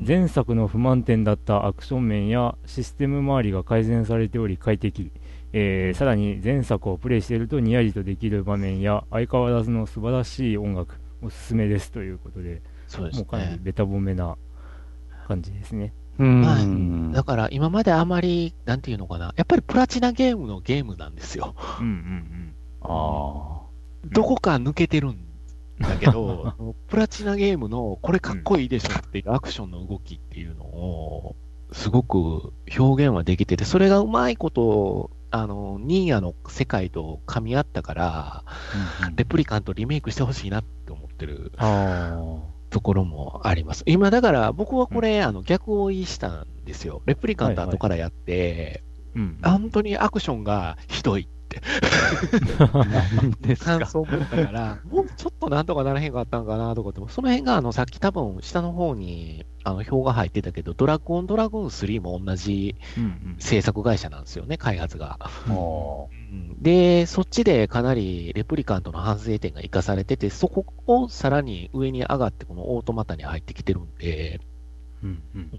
前作の不満点だったアクション面やシステム周りが改善されており快適、えーさらに前作をプレイしているとにやりとできる場面や相変わらずの素晴らしい音楽おすすめですということでそうですもうかなりね。ベタ褒めな感じですね。うん。はい。だから今まであまり、なんていうのかな、やっぱりプラチナゲームのゲームなんですよ。うんうんあどこか抜けてるんだけど、プラチナゲームのこれかっこいいでしょっていうアクションの動きっていうのを、すごく表現はできてて、それがうまいこと、あの、ニーヤの世界と噛み合ったから、うんレプリカントリメイクしてほしいなって思ってるあところもあります。今だから僕はこれ、あの逆を言いしたんですよ。レプリカント後からやって、ーうん。あ本当にアクションがひどい 感想たから、もうちょっとなんとかならへんかったんかなとかって、その辺があのさっき多分下の方にあの表が入ってたけど、ドラゴンドラゴン3も同じうんうん。制作会社なんですよね、開発が。おで、そっちでかなりレプリカントの反省点が活かされてて、そこをさらに上に上がって、このオートマタに入ってきてるんで、うんうん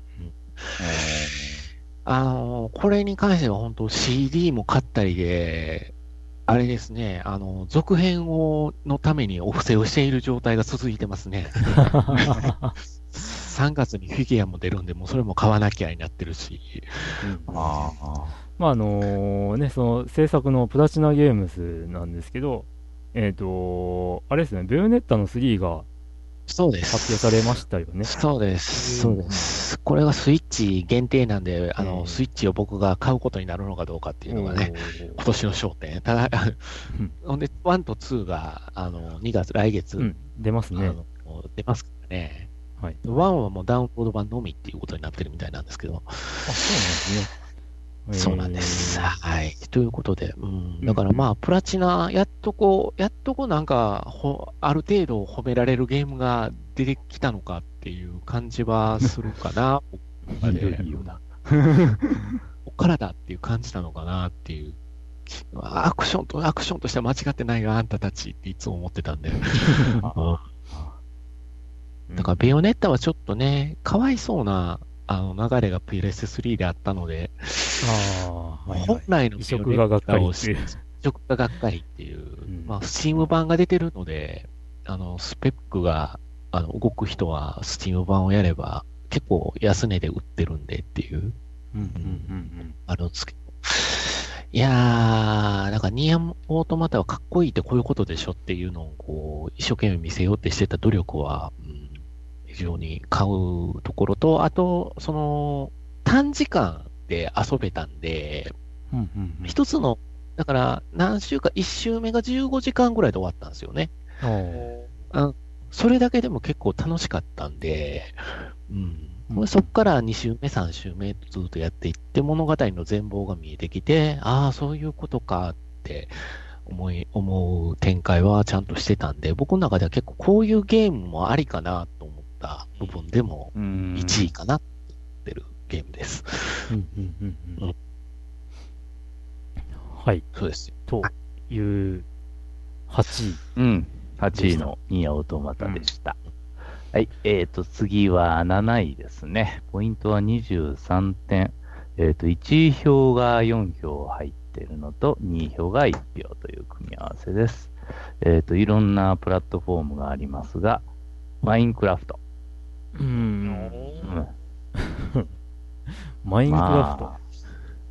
あの、これに関しては本当 CD も買ったりで、あれですね、あの、続編を、のためにお布施をしている状態が続いてますね。3月にフィギュアも出るんで、もうそれも買わなきゃになってるし。あまああのね、その制作のプラチナゲームスなんですけど、えっ、と、あれですね、ベヨネッタの3がそうです。発表されましたよね。そうです。そうです。これがスイッチ限定なんで、あの、うんスイッチを僕が買うことになるのかどうかっていうのがね、今年の焦点。ただ、うん ほんで、1と2が、あの、2月、来月、うん、出ますね。出ますからね。はい。1はもうダウンロード版のみっていうことになってるみたいなんですけど、あ、そうなんですね。そうなんです。えーはい。ということで、うん。だからまあ、プラチナ、やっとこう、やっとこうなんか、ほある程度褒められるゲームが出てきたのかっていう感じはするかな。僕はねいよいよだ。こっていう感じなのかなっていう。アクションと、アクションとしては間違ってないよ、あんたたちっていつも思ってたんで。うんだから、ベヨネッタはちょっとね、かわいそうな、あの、流れが PS3 であったので、ああ、はい、はい。本来の移植ががっかりっていう。移植ががっかりっていう、んまあ、スチーム版が出てるので、あの、スペックが、あの、動く人はスチーム版をやれば、結構安値で売ってるんでっていう、うんうんうんあるんですけど。いやー、なんかニアムオートマタはかっこいいってこういうことでしょっていうのをこう、一生懸命見せようってしてた努力は、うん、非常に買うところと、あと、その、短時間で遊べたんで、うん。うんうんつの、だから何週か、一週目が15時間ぐらいで終わったんですよね。あそれだけでも結構楽しかったんで、うん。うんそこから2週目、3週目とずっとやっていって、物語の全貌が見えてきて、ああ、そういうことかって思い、思う展開はちゃんとしてたんで、僕の中では結構こういうゲームもありかなと思った部分でもうん1位かなって思ってるゲームです。ーうんうんうんううんん。はい。そうですよ。という、8位。うん。8位のニアオートマタでした。はい。えっ、と、次は7位ですね。ポイントは23点。えっ、と、1位票が4票入ってるのと、2位票が1票という組み合わせです。えっ、と、いろんなプラットフォームがありますが、マインクラフト。うん。うんマインクラフト。ま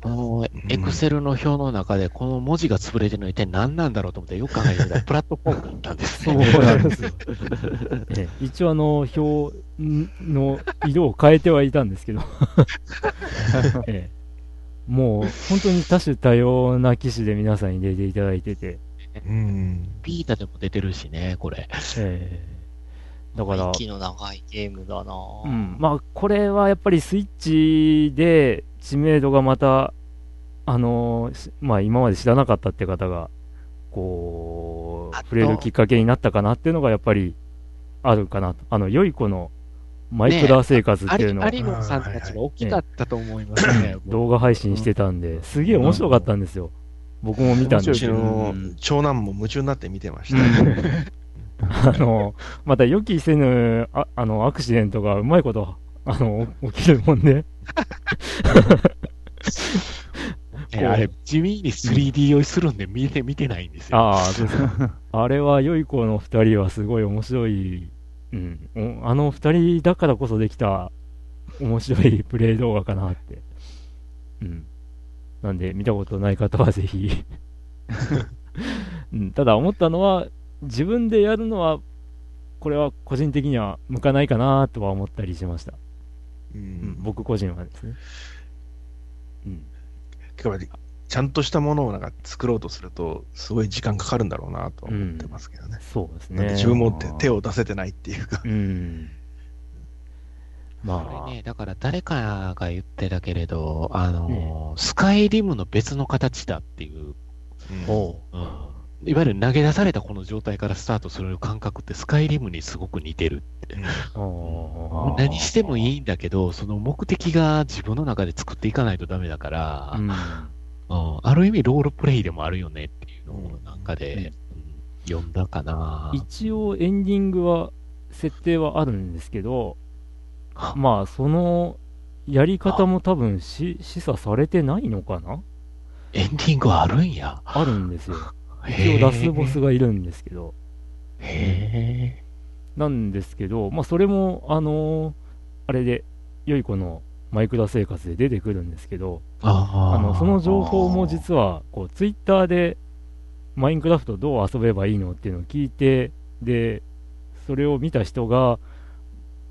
あのエクセルの表の中でこの文字が潰れてるの一体何なんだろうと思ってよく考えてみたらプラットフォームなんですそうね。なんですよ。ええ一応あの、表の色を変えてはいたんですけど、ええもう本当に多種多様な機種で皆さんに入れていただいてて、うん。ビータでも出てるしね、これ。ええだから、息の長いゲームだなぁうん、まあこれはやっぱりスイッチで知名度がまた、あのしまあ今まで知らなかったって方が、こう、触れるきっかけになったかなっていうのがやっぱりあるかなと。あの、良い子のマイクラ生活っていうのを、アリアリノンさんたちが大きかったと思いますね。動画配信してたんで、すげえ面白かったんですよ。僕も見たんうちですけど、の長男も夢中になって見てました。あの、また予期せぬ、ああの、アクシデントがうまいこと、あの、起きるもんで、えあれ、地味に 3D 酔いするんで見て、見てないんですよ。ああ、そうですか。あれは良い子の二人はすごい面白い、うん、おあの二人だからこそできた面白いプレイ動画かなって。うん。なんで、見たことない方はぜひ。うん、ただ思ったのは、自分でやるのは、これは個人的には向かないかなとは思ったりしました。ううん、ん。僕個人はですね。うん。ちゃんとしたものをなんか作ろうとすると、すごい時間かかるんだろうなとは思ってますけどね。そうですね。自分も手手を出せてないっていうか。うん。まあ、これね、だから誰かが言ってたけれど、あのースカイリムの別の形だっていう、おううんいわゆる投げ出されたこの状態からスタートする感覚ってスカイリムにすごく似てるって。何してもいいんだけど、その目的が自分の中で作っていかないとダメだから、うん。うん。ある意味ロールプレイでもあるよねっていうのをなんかで、うん読んだかな。一応エンディングは設定はあるんですけどは。まあそのやり方も多分し示唆されてないのかな？エンディングあるんや。あるんですよ一応ラスボスがいるんですけどへえ。なんですけどまあそれもあのーあれで良い子のマイクラ生活で出てくるんですけどああのその情報も実はこうツイッターでマインクラフトどう遊べばいいのっていうのを聞いてでそれを見た人が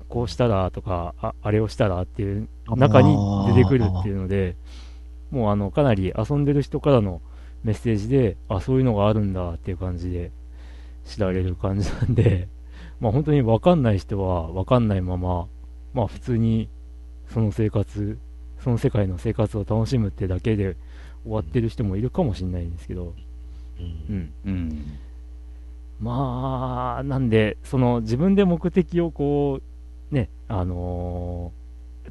こうしたらとかああれをしたらっていう中に出てくるっていうのでもうあのかなり遊んでる人からのメッセージであそういうのがあるんだっていう感じで知られる感じなんで まあ本当に分かんない人は分かんないまままあ普通にその生活その世界の生活を楽しむってだけで終わってる人もいるかもしれないんですけど、うんうん、うん。まあ、なんで、その自分で目的をこう、ね、あのー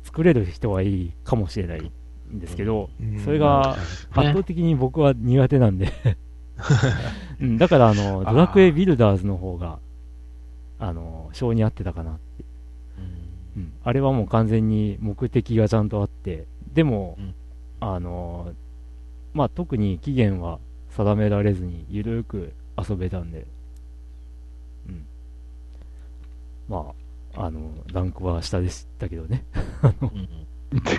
作れる人はいいかもしれないんですけど、うん。それが圧倒的に僕は苦手なんで、うん、だからあの、ドラクエビルダーズの方が、あのー性に合ってたかなって、うん、あれはもう完全に目的がちゃんとあって、でも、うん。あのーまあ、特に期限は定められずに、ゆるく遊べたんで、うん。まあ、あの、ランクは下でしたけどね。うん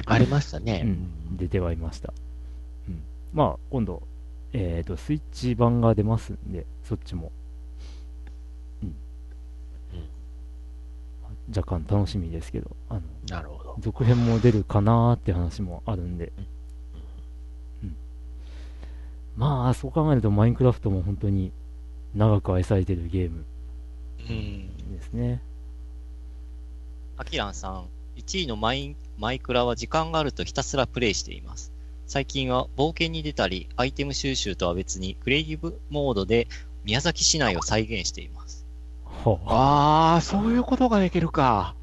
ありましたね。うん、出てはいました。うん。まあ、今度、えっ、と、スイッチ版が出ますんで、そっちも。うん。若干楽しみですけど、あの、なるほど。続編も出るかなーって話もあるんで、うん、まあそう考えるとマインクラフトも本当に長く愛されてるゲームうん。ですねアキランさん、1位のマインマイクラは時間があるとひたすらプレイしています。最近は冒険に出たり、アイテム収集とは別に、クリエイティブモードで宮崎市内を再現しています。はあああ、そういうことができるか。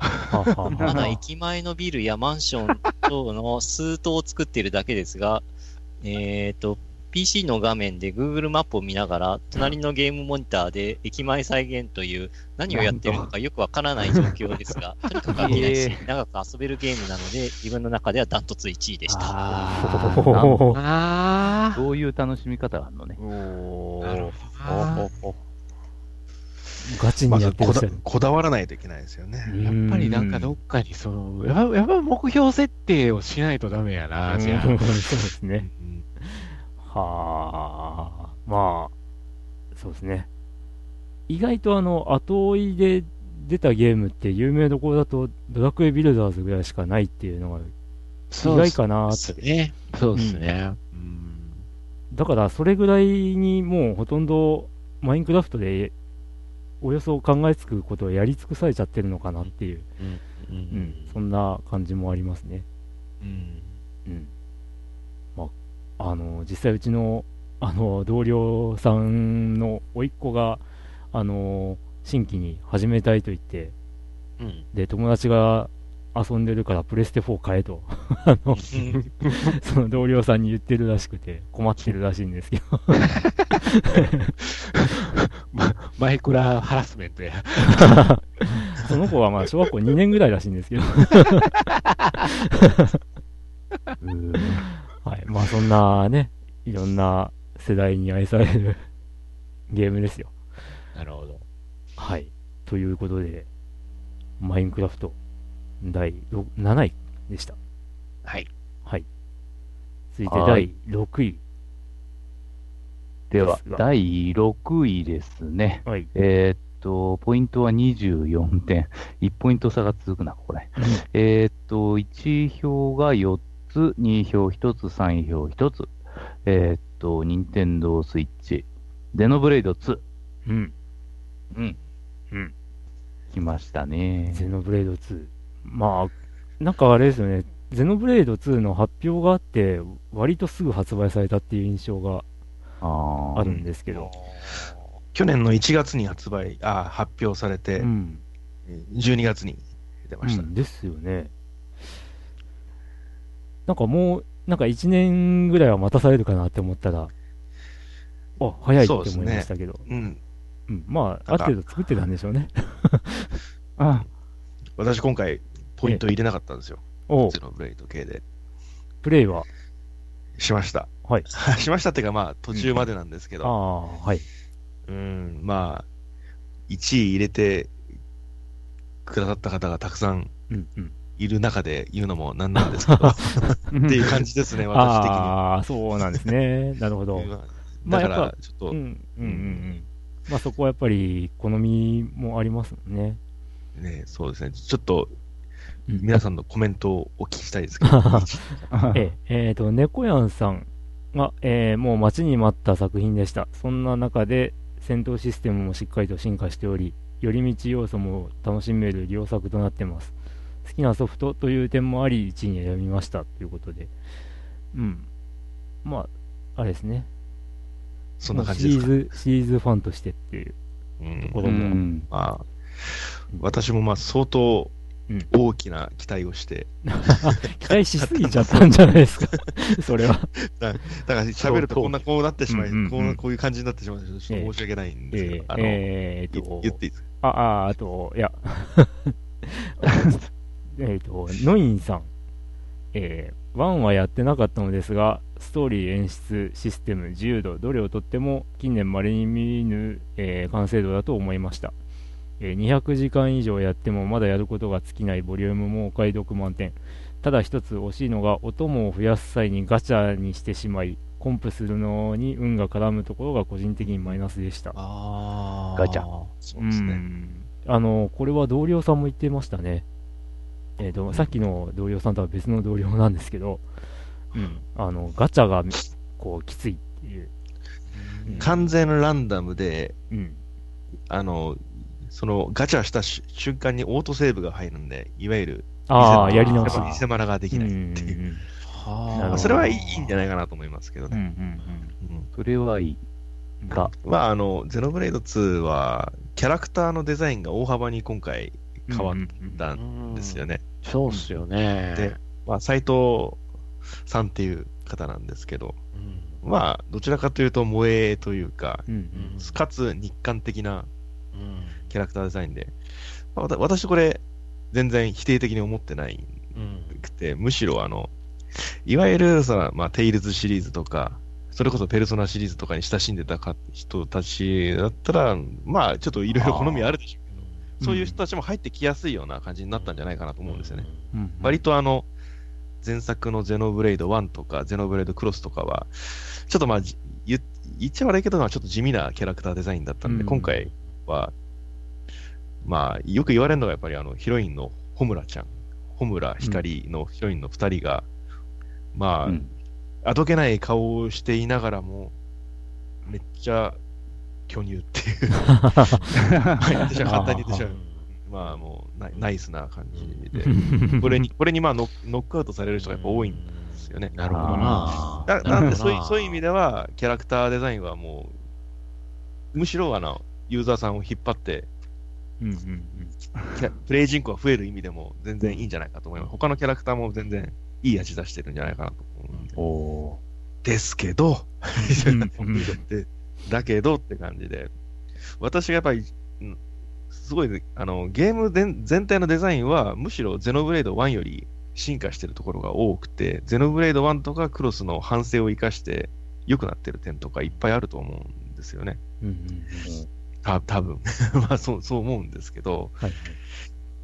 まだ駅前のビルやマンション等の数棟を作っているだけですが、えっ、と、PC の画面で Google マップを見ながら、隣のゲームモニターで駅前再現という何をやってるのかよくわからない状況ですが、とにかく飽きないし、長く遊べるゲームなので、自分の中ではダントツ1位でした。ああ。あそういう楽しみ方があるのね。おな。ガチにやまずこだってる人やこだわらないといけないですよね。やっぱりなんかどっかにその、やっぱやっぱ目標設定をしないとダメやな、じゃあ。うんそうですねはあ、まあ、そうですね。意外とあの、後追いで出たゲームって有名どころだと、ドラクエビルダーズぐらいしかないっていうのが意外かなそうですね。そうですね。うんだからそれぐらいにもうほとんどマインクラフトでおよそ考えつくことをやり尽くされちゃってるのかなっていう、うんうん、そんな感じもありますね。うん。うん。まあ、あの、実際うちの、あの、同僚さんの甥っ子が、あの、新規に始めたいと言って、うん。で、友達が遊んでるからプレステ4買えと、あの、その同僚さんに言ってるらしくて、困ってるらしいんですけど、ま マイクラハラスメントや。その子はまあ小学校2年ぐらいらしいんですけど、うんはい。まあそんなね、いろんな世代に愛される ゲームですよ。なるほど。はい。ということで、マインクラフト第6 7位でした。はい。はい。続いてはい第6位。では第6位ですね。はい。えーっと、ポイントは24点。1ポイント差が続くな、これ。えーっと、1票が4つ、2票1つ、3票1つ。えーっと、任天堂スイッチ、ゼノブレイド2。うん。うん。うん。来ましたね。ゼノブレイド2。まあ、なんかあれですよね。ゼノブレイド2の発表があって、割とすぐ発売されたっていう印象がああるんですけど。去年の1月に発売、あ発表されてう、ん。12月に出ました。うん、ですよね。なんかもう、なんか1年ぐらいは待たされるかなって思ったら、あ、早いって思いましたけど。うん。うん、まあ、ある程度作ってたんでしょうね。あ。私今回、ポイント入れなかったんですよ。おうゼノブレイド系で。プレイは、しました。はい。しましたっていうか、まあ、途中までなんですけあど、あ、はい。うん、まあ、1位入れてくださった方がたくさんうん、うん。いる中で言うのもなんなんですけど、っていう感じですね、私的には。ああ、そうなんですね。なるほど。まあだからちょっと、うん、うん、うんうん。まあそこはやっぱり、好みもありますもんね。ね、そうですね、ちょっと、うん皆さんのコメントをお聞きしたいですけど、ええ、えーと、猫やんさんが、えーもう待ちに待った作品でした。そんな中で、戦闘システムもしっかりと進化しており、寄り道要素も楽しめる良作となってます。好きなソフトという点もあり、1位に選びました。ということで。うん。まあ、あれですね。そんな感じですか？シリーズ、シリーズファンとしてっていううんところも。うん。まあ、私もまあ相当うん大きな期待をして、期待しすぎちゃったんじゃないですか？それは。だから喋るとこんなこうなってしまい、うんうんうんこうなこういう感じになってしまうので、ちょっと申し訳ないんですけど、えーあの、えー言っていいですか？あ、あ、あと、いや、えっと、ノインさん、えー、1はやってなかったのですが、ストーリー、演出、システム、自由度、どれをとっても近年稀に見ぬ、えー完成度だと思いました。えー200時間以上やってもまだやることが尽きないボリュームもお買い得満点。ただ一つ惜しいのが、お供を増やす際にガチャにしてしまい、コンプするのに運が絡むところが個人的にマイナスでした。あガチャそうですね。んあの、これは同僚さんも言ってましたね。えっ、と、さっきの同僚さんとは別の同僚なんですけど、うん、あの、ガチャが、こう、きついっていう。うん完全ランダムで、うん。あの、そのガチャしたし瞬間にオートセーブが入るんで、いわゆる、ああ、偽やり直し。やっぱ偽マラができないっていう。うんうんうんはあそれはいいんじゃないかなと思いますけどうんうんね。うんそれはいい。うんか。まあ、あの、ゼノブレイド2は、キャラクターのデザインが大幅に今回変わったんですよね。そうっすよね。で、まあ、斎藤さんっていう方なんですけど、うん。まあ、どちらかというと、萌えというか、うんうんかつ日韓的なうん。キャラクターデザインで、まあ、私これ、全然否定的に思ってないうん。くて、むしろあの、いわゆるその、まあ、テイルズシリーズとか、それこそペルソナシリーズとかに親しんでたか人たちだったら、まあ、ちょっといろいろ好みあるでしょうそういう人たちも入ってきやすいような感じになったんじゃないかなと思うんですよね。うんうん。割とあの、前作のゼノブレイド1とか、ゼノブレイドクロスとかは、ちょっとまあ、じ言言っちゃ悪いけど、まあちょっと地味なキャラクターデザインだったんで、うん。今回は、まあ、よく言われるのがやっぱりあの、ヒロインの穂村ちゃん、穂村光のヒロインの二人が、まあ、うん。あどけない顔をしていながらも、めっちゃ巨乳っていう、はい私は簡単に言ってしまう。まあもうナイ、ナイスな感じで、これに、これにまあノノックアウトされる人がやっぱ多いんですよね。なるほどな。だなんでそういうそういう意味では、キャラクターデザインはもう、むしろあのユーザーさんを引っ張って、うんプレイ人口が増える意味でも全然いいんじゃないかと思います。他のキャラクターも全然いい味出してるんじゃないかなと思うんで。おですけど、うんうん。でだけどって感じで、私がやっぱり、うんすごいあのゲーム全全体のデザインは、むしろゼノブレイド1より進化してるところが多くて、ゼノブレイド1とかクロスの反省を生かして良くなってる点とかいっぱいあると思うんですよね。うんうんた多分。まあそうそう思うんですけど、はいい。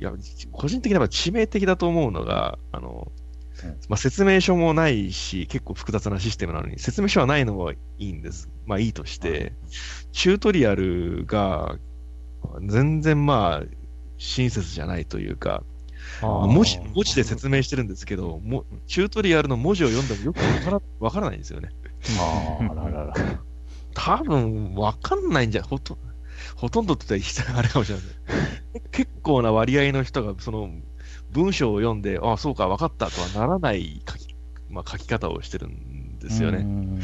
や、個人的には致命的だと思うのが、あの、うんまあ、説明書もないし、結構複雑なシステムなのに、説明書はないのはいいんです。まあいいとして、チュートリアルが全然まあ親切じゃないというか、文字文字で説明してるんですけど、もチュートリアルの文字を読んでもよくわからわからないんですよね。ああららら。多分わかんないんじゃ、ほとほとんどって言ったらあれかもしれない。結構な割合の人がその文章を読んで、ああ、そうか、わかったとはならない書き,、まあ、書き方をしてるんですよね。ね。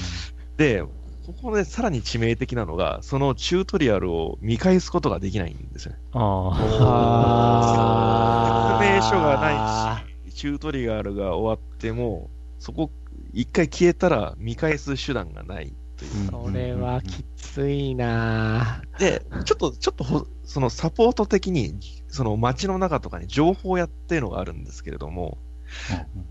で、ここでさらに致命的なのが、そのチュートリアルを見返すことができないんですよね。あ説明書がないし、チュートリアルが終わっても、そこ、一回消えたら見返す手段がないというか。それはきついなで、ちょっと、ちょっとほ、そのサポート的に、その街の中とかに情報屋っていうのがあるんですけれども、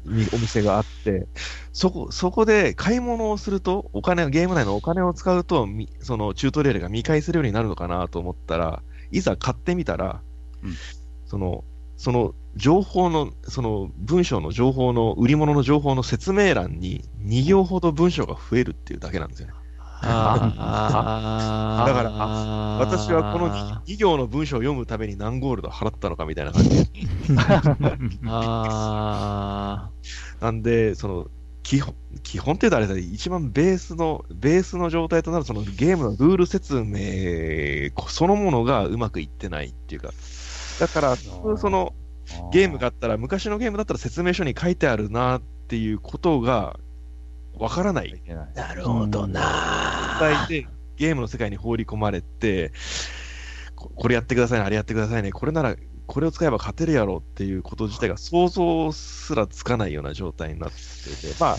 みお店があって、そこ、そこで買い物をすると、お金、ゲーム内のお金を使うと、みそのチュートリアルが見返せるようになるのかなと思ったら、いざ買ってみたら、うんその、その情報の、その文章の情報の、売り物の情報の説明欄に2行ほど文章が増えるっていうだけなんですよね。あだから私はこの 2, 行の文章を読むために何ゴールド払ったのかみたいな感じ。あなんで、その、基本、基本って言うとあれだ一番ベースの、ベースの状態となるそのゲームのルール説明そのものがうまくいってないっていうか、だから、そのゲームがあったら、昔のゲームだったら説明書に書いてあるなっていうことがわからない。ーなるほどな。状態でゲームの世界に放り込まれて、ここれやってくださいね、あれやってくださいね、これなら、これを使えば勝てるやろっていうこと自体が想像すらつかないような状態になってて、まあ、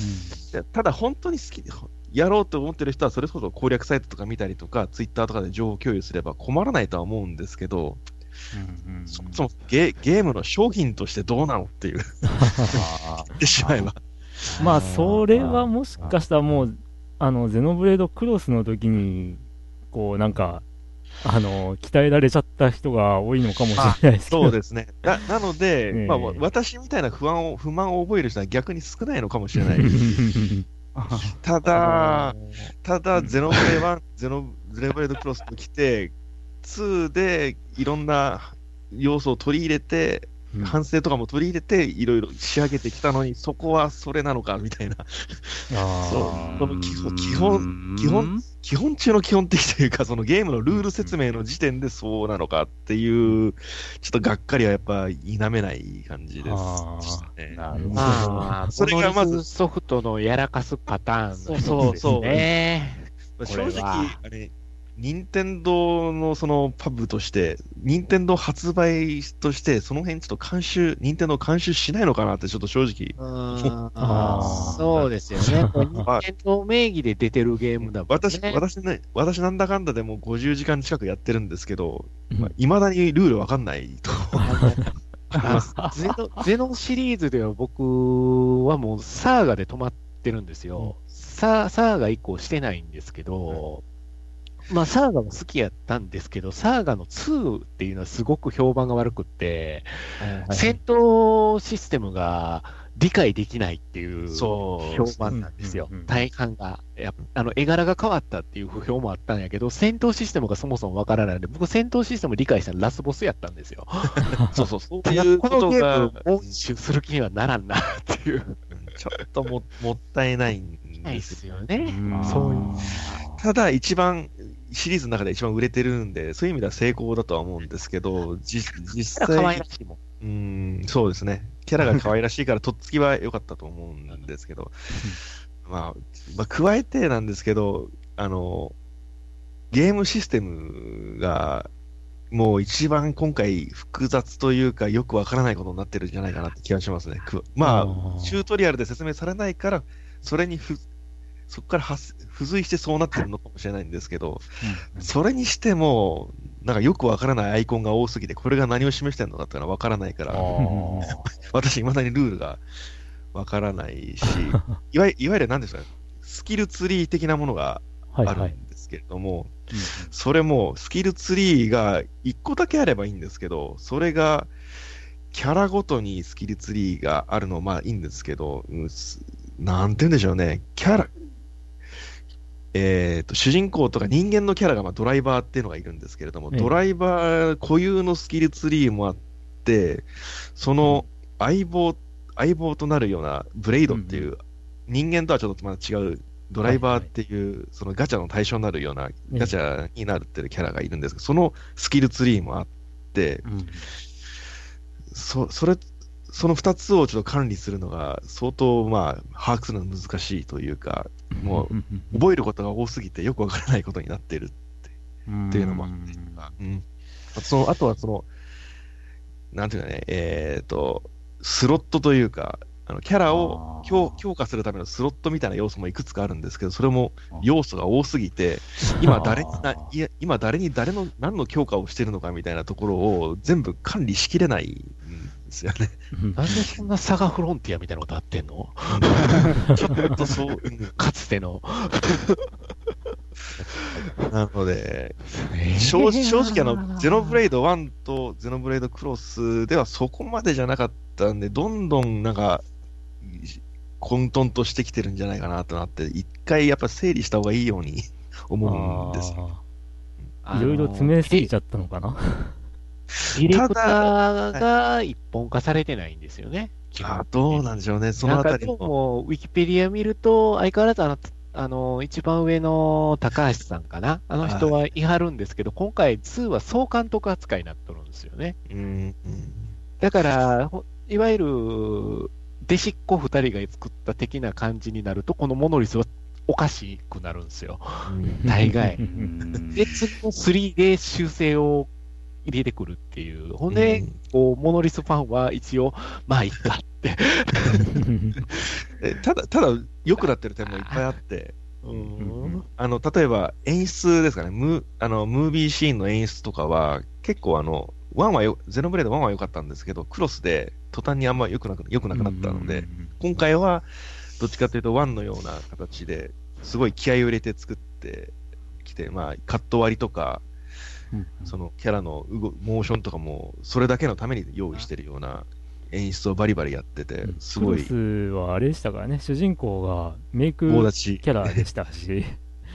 でただ本当に好き、やろうと思ってる人はそれこそ攻略サイトとか見たりとか、ツイッターとかで情報共有すれば困らないとは思うんですけど、そもそもゲゲームの商品としてどうなのっていう、言ってしまえば。まあ、それはもしかしたらもう、あの、ゼノブレードクロスの時に、こう、なんか、あの、鍛えられちゃった人が多いのかもしれないですけど。そうですね。ななので、ええまあ、わ私みたいな不安を、不満を覚える人は逆に少ないのかもしれない。ただ、ただ、ゼノブレ1、ゼノゼノブレードクロスと来て、2でいろんな要素を取り入れて、反省とかも取り入れて、いろいろ仕上げてきたのに、そこはそれなのかみたいな、あそう。その基本基本基本基本中の基本的というか、そのゲームのルール説明の時点でそうなのかっていう、ちょっとがっかりはやっぱ否めない感じですあね。なるほど。まあ、それがまずソフトのやらかすパターンの一つですそうそう。ね。正直、あれ、任天堂のそのパブとして、任天堂発売として、その辺ちょっと監修、任天堂監修しないのかなってちょっと正直、うんあー そうですよね。任天堂名義で出てるゲームだもんね。私、私ね、私なんだかんだでもう50時間近くやってるんですけど、うんまあ、未だにルールわかんないと。あゼノゼノシリーズでは僕はもうサーガで止まってるんですよ。サーサーガ以降してないんですけど、まあサーガも好きやったんですけど、サーガの2っていうのはすごく評判が悪くって、戦闘システムが理解できないっていうそう評判なんですようんうんうん。大半が。やっぱあの、絵柄が変わったっていう不評もあったんやけど、戦闘システムがそもそもわからないので、僕戦闘システム理解したのラスボスやったんですよ。そうそう、そういうことこのゲーが、ムもう一周する気にはならんなっていう。ちょっとももったいないんですすよね。うんそういう。ただ、一番、シリーズの中で一番売れてるんで、そういう意味では成功だとは思うんですけど、じ実可愛際らしいもん。うーん、そうですね。キャラが可愛らしいから、とっつきは良かったと思うんですけど、まあ、まあ、加えてなんですけど、あの、ゲームシステムが、もう一番今回複雑というか、よくわからないことになってるんじゃないかなって気がしますね。くまあチュートリアルで説明されないから、それにふ、そこから発付随してそうなってるのかもしれないんですけど、それにしても、なんかよくわからないアイコンが多すぎて、これが何を示してるのかっていうのはわからないから、私、未だにルールがわからないし、いわゆいわゆる何ですかね、スキルツリー的なものがあはいはい。るんですけれども、それもスキルツリーが1個だけあればいいんですけど、それがキャラごとにスキルツリーがあるのはまあいいんですけど、うんすなんて言うんでしょうね、キャラ、えーと、主人公とか人間のキャラがまあドライバーっていうのがいるんですけれども、ええ。ドライバー固有のスキルツリーもあって、その相棒、相棒となるようなブレイドっていう、人間とはちょっとまた違うドライバーっていう、そのガチャの対象になるような、ガチャになるっていうキャラがいるんですけど、そのスキルツリーもあって、そそれ、その二つをちょっと管理するのが相当まあ把握するのが難しいというか、もう覚えることが多すぎてよくわからないことになっているって。いうのもあって。うん。あとそのあとはその、なんていうかね、えっ、と、スロットというか、あのキャラを強強化するためのスロットみたいな要素もいくつかあるんですけど、それも要素が多すぎて、今誰にな今誰に誰の何の強化をしてるのかみたいなところを全部管理しきれないんですよね。うんなんでそんなサガフロンティアみたいなことあってんの？ちょっとそう、うんかつての。なので、正正直あの、ゼノブレイド1とゼノブレイドクロスではそこまでじゃなかったんで、どんどんなんか、混沌としてきてるんじゃないかなとなって、一回やっぱ整理した方がいいように思うんですよ。いろいろ詰めすぎちゃったのかな？ディレクターが一本化されてないんですよね。あどうなんでしょうね、そのあたりなんかどうも。も、ウィキペディア見ると、相変わらずあの、あの、一番上の高橋さんかなあの人はいはるんですけど、今回2は総監督扱いになっとるんですよね。うんうんだから、ほいわゆる、弟子っ子二人が作った的な感じになると、このモノリスはおかしくなるんですよ。大概 で、次の3で修正を入れてくるっていう。ほん。で、うんこう、モノリスファンは一応、まあいいかって。えただ、ただ、良くなってる点もいっぱいあって、うん。あの、例えば演出ですかね、ムあのムービーシーンの演出とかは、結構あの、1はよ、ゼノブレード1は良かったんですけど、クロスで途端にあんま良くなく良くなくなったので、今回はどっちかというと1のような形ですごい気合を入れて作ってきて、まあ、カット割りとか、そのキャラの動モーションとかも、それだけのために用意してるような演出をバリバリやってて、すごい。クロスはあれでしたからね、主人公がメイク。キャラでしたし、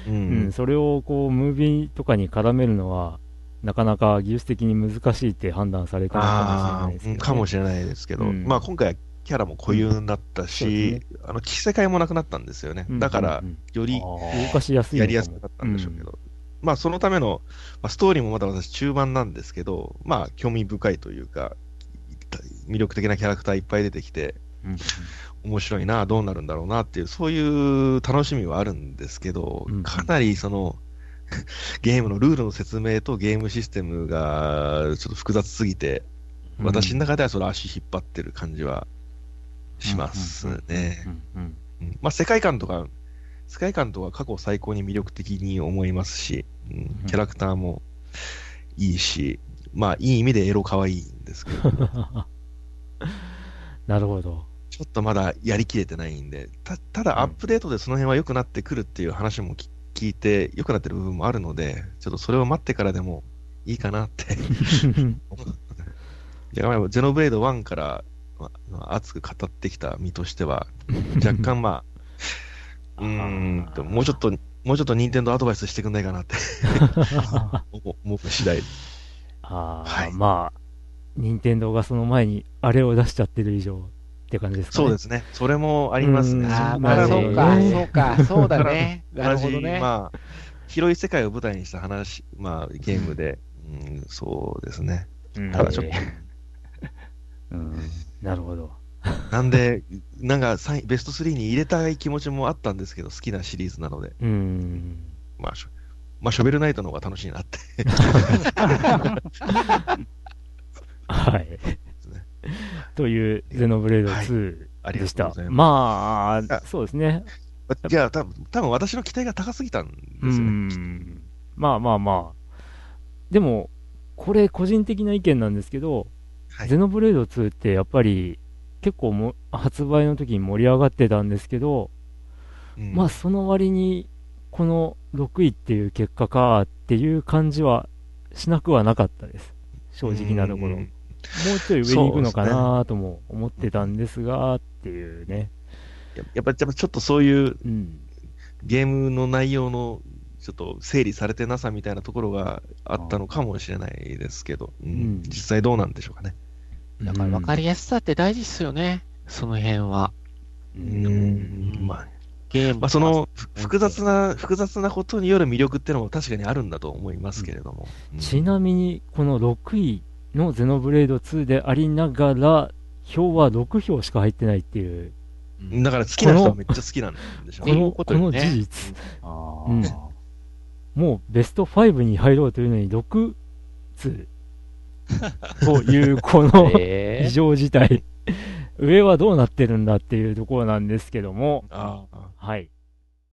う うん。ん。それをこうムービーとかに絡めるのは、なかなか技術的に難しいって判断されたのかもしれないですけど、ー、かもしれないですけど、うん。まあ今回はキャラも固有になったしで、あの、着せ替えもなくなったんですよね。だからより動かしやすいやりやすかったんでしょうけど、まあそのための、まあ、ストーリーもまだ私中盤なんですけど、まあ興味深いというか、魅力的なキャラクターいっぱい出てきて、うんうん面白いな、どうなるんだろうなっていう、そういう楽しみはあるんですけどうん、かなりその、ゲームのルールの説明とゲームシステムがちょっと複雑すぎて、私の中ではそれ足引っ張ってる感じはしますね。まあ世界観とか、世界観とか過去最高に魅力的に思いますし、うんキャラクターもいいし、まあいい意味でエロ可愛いんですけど、なるほど。ちょっとまだやりきれてないんで、たただアップデートでその辺は良くなってくるっていう話もき聞いて、良くなってる部分もあるので、ちょっとそれを待ってからでもいいかなって。いやゼノブレード1からまあ熱く語ってきた身としては、若干まあ、うーんと、もうちょっと、もうちょっと任天堂アドバイスしてくんないかなって思 思う次第。ああ、はいまあ、任天堂がその前にあれを出しちゃってる以上って感じですかね。そうですね。それもありますね。うんああ、まあ、そうか、ねそうか、そうだね。なる同じほどね。まあ、広い世界を舞台にした話、まあ、ゲームで、うん、そうですね。うんただちょっとうんなるほど。なんで、なんか3位ベスト3に入れたい気持ちもあったんですけど、好きなシリーズなので、うん。まあ、しょまあ、ショベルナイトの方が楽しいなって。はい。ねという、ゼノブレードはい2ありがでした。とうございます。まああ、そうですね。じゃあ、多分多分私の期待が高すぎたんでうすよね。ん。まあまあまあ。でも、これ個人的な意見なんですけど、はいゼノブレード2ってやっぱり結構も発売の時に盛り上がってたんですけど、うんまあその割にこの6位っていう結果かっていう感じはしなくはなかったです。正直なところ。うんもうちょい上に行くのかなとも思ってたんですが、っていうね。ややっぱりちょっとそういううん。ゲームの内容のちょっと整理されてなさみたいなところがあったのかもしれないですけど、うんうん実際どうなんでしょうかね。だから分かりやすさって大事っすよね。その辺は。ううんまあ、ゲーム。まあ、そのふ複雑な、複雑なことによる魅力っていうのも確かにあるんだと思いますけれども。うんちなみに、この6位のゼノブレード2でありながら、票は6票しか入ってないっていう、うんだから好きな人はめっちゃ好きなんでしょうね。このことよねこの事実、あうんーもうベスト5に入ろうというのに6通 というこのえ。異常事態、上はどうなってるんだっていうところなんですけども、はい。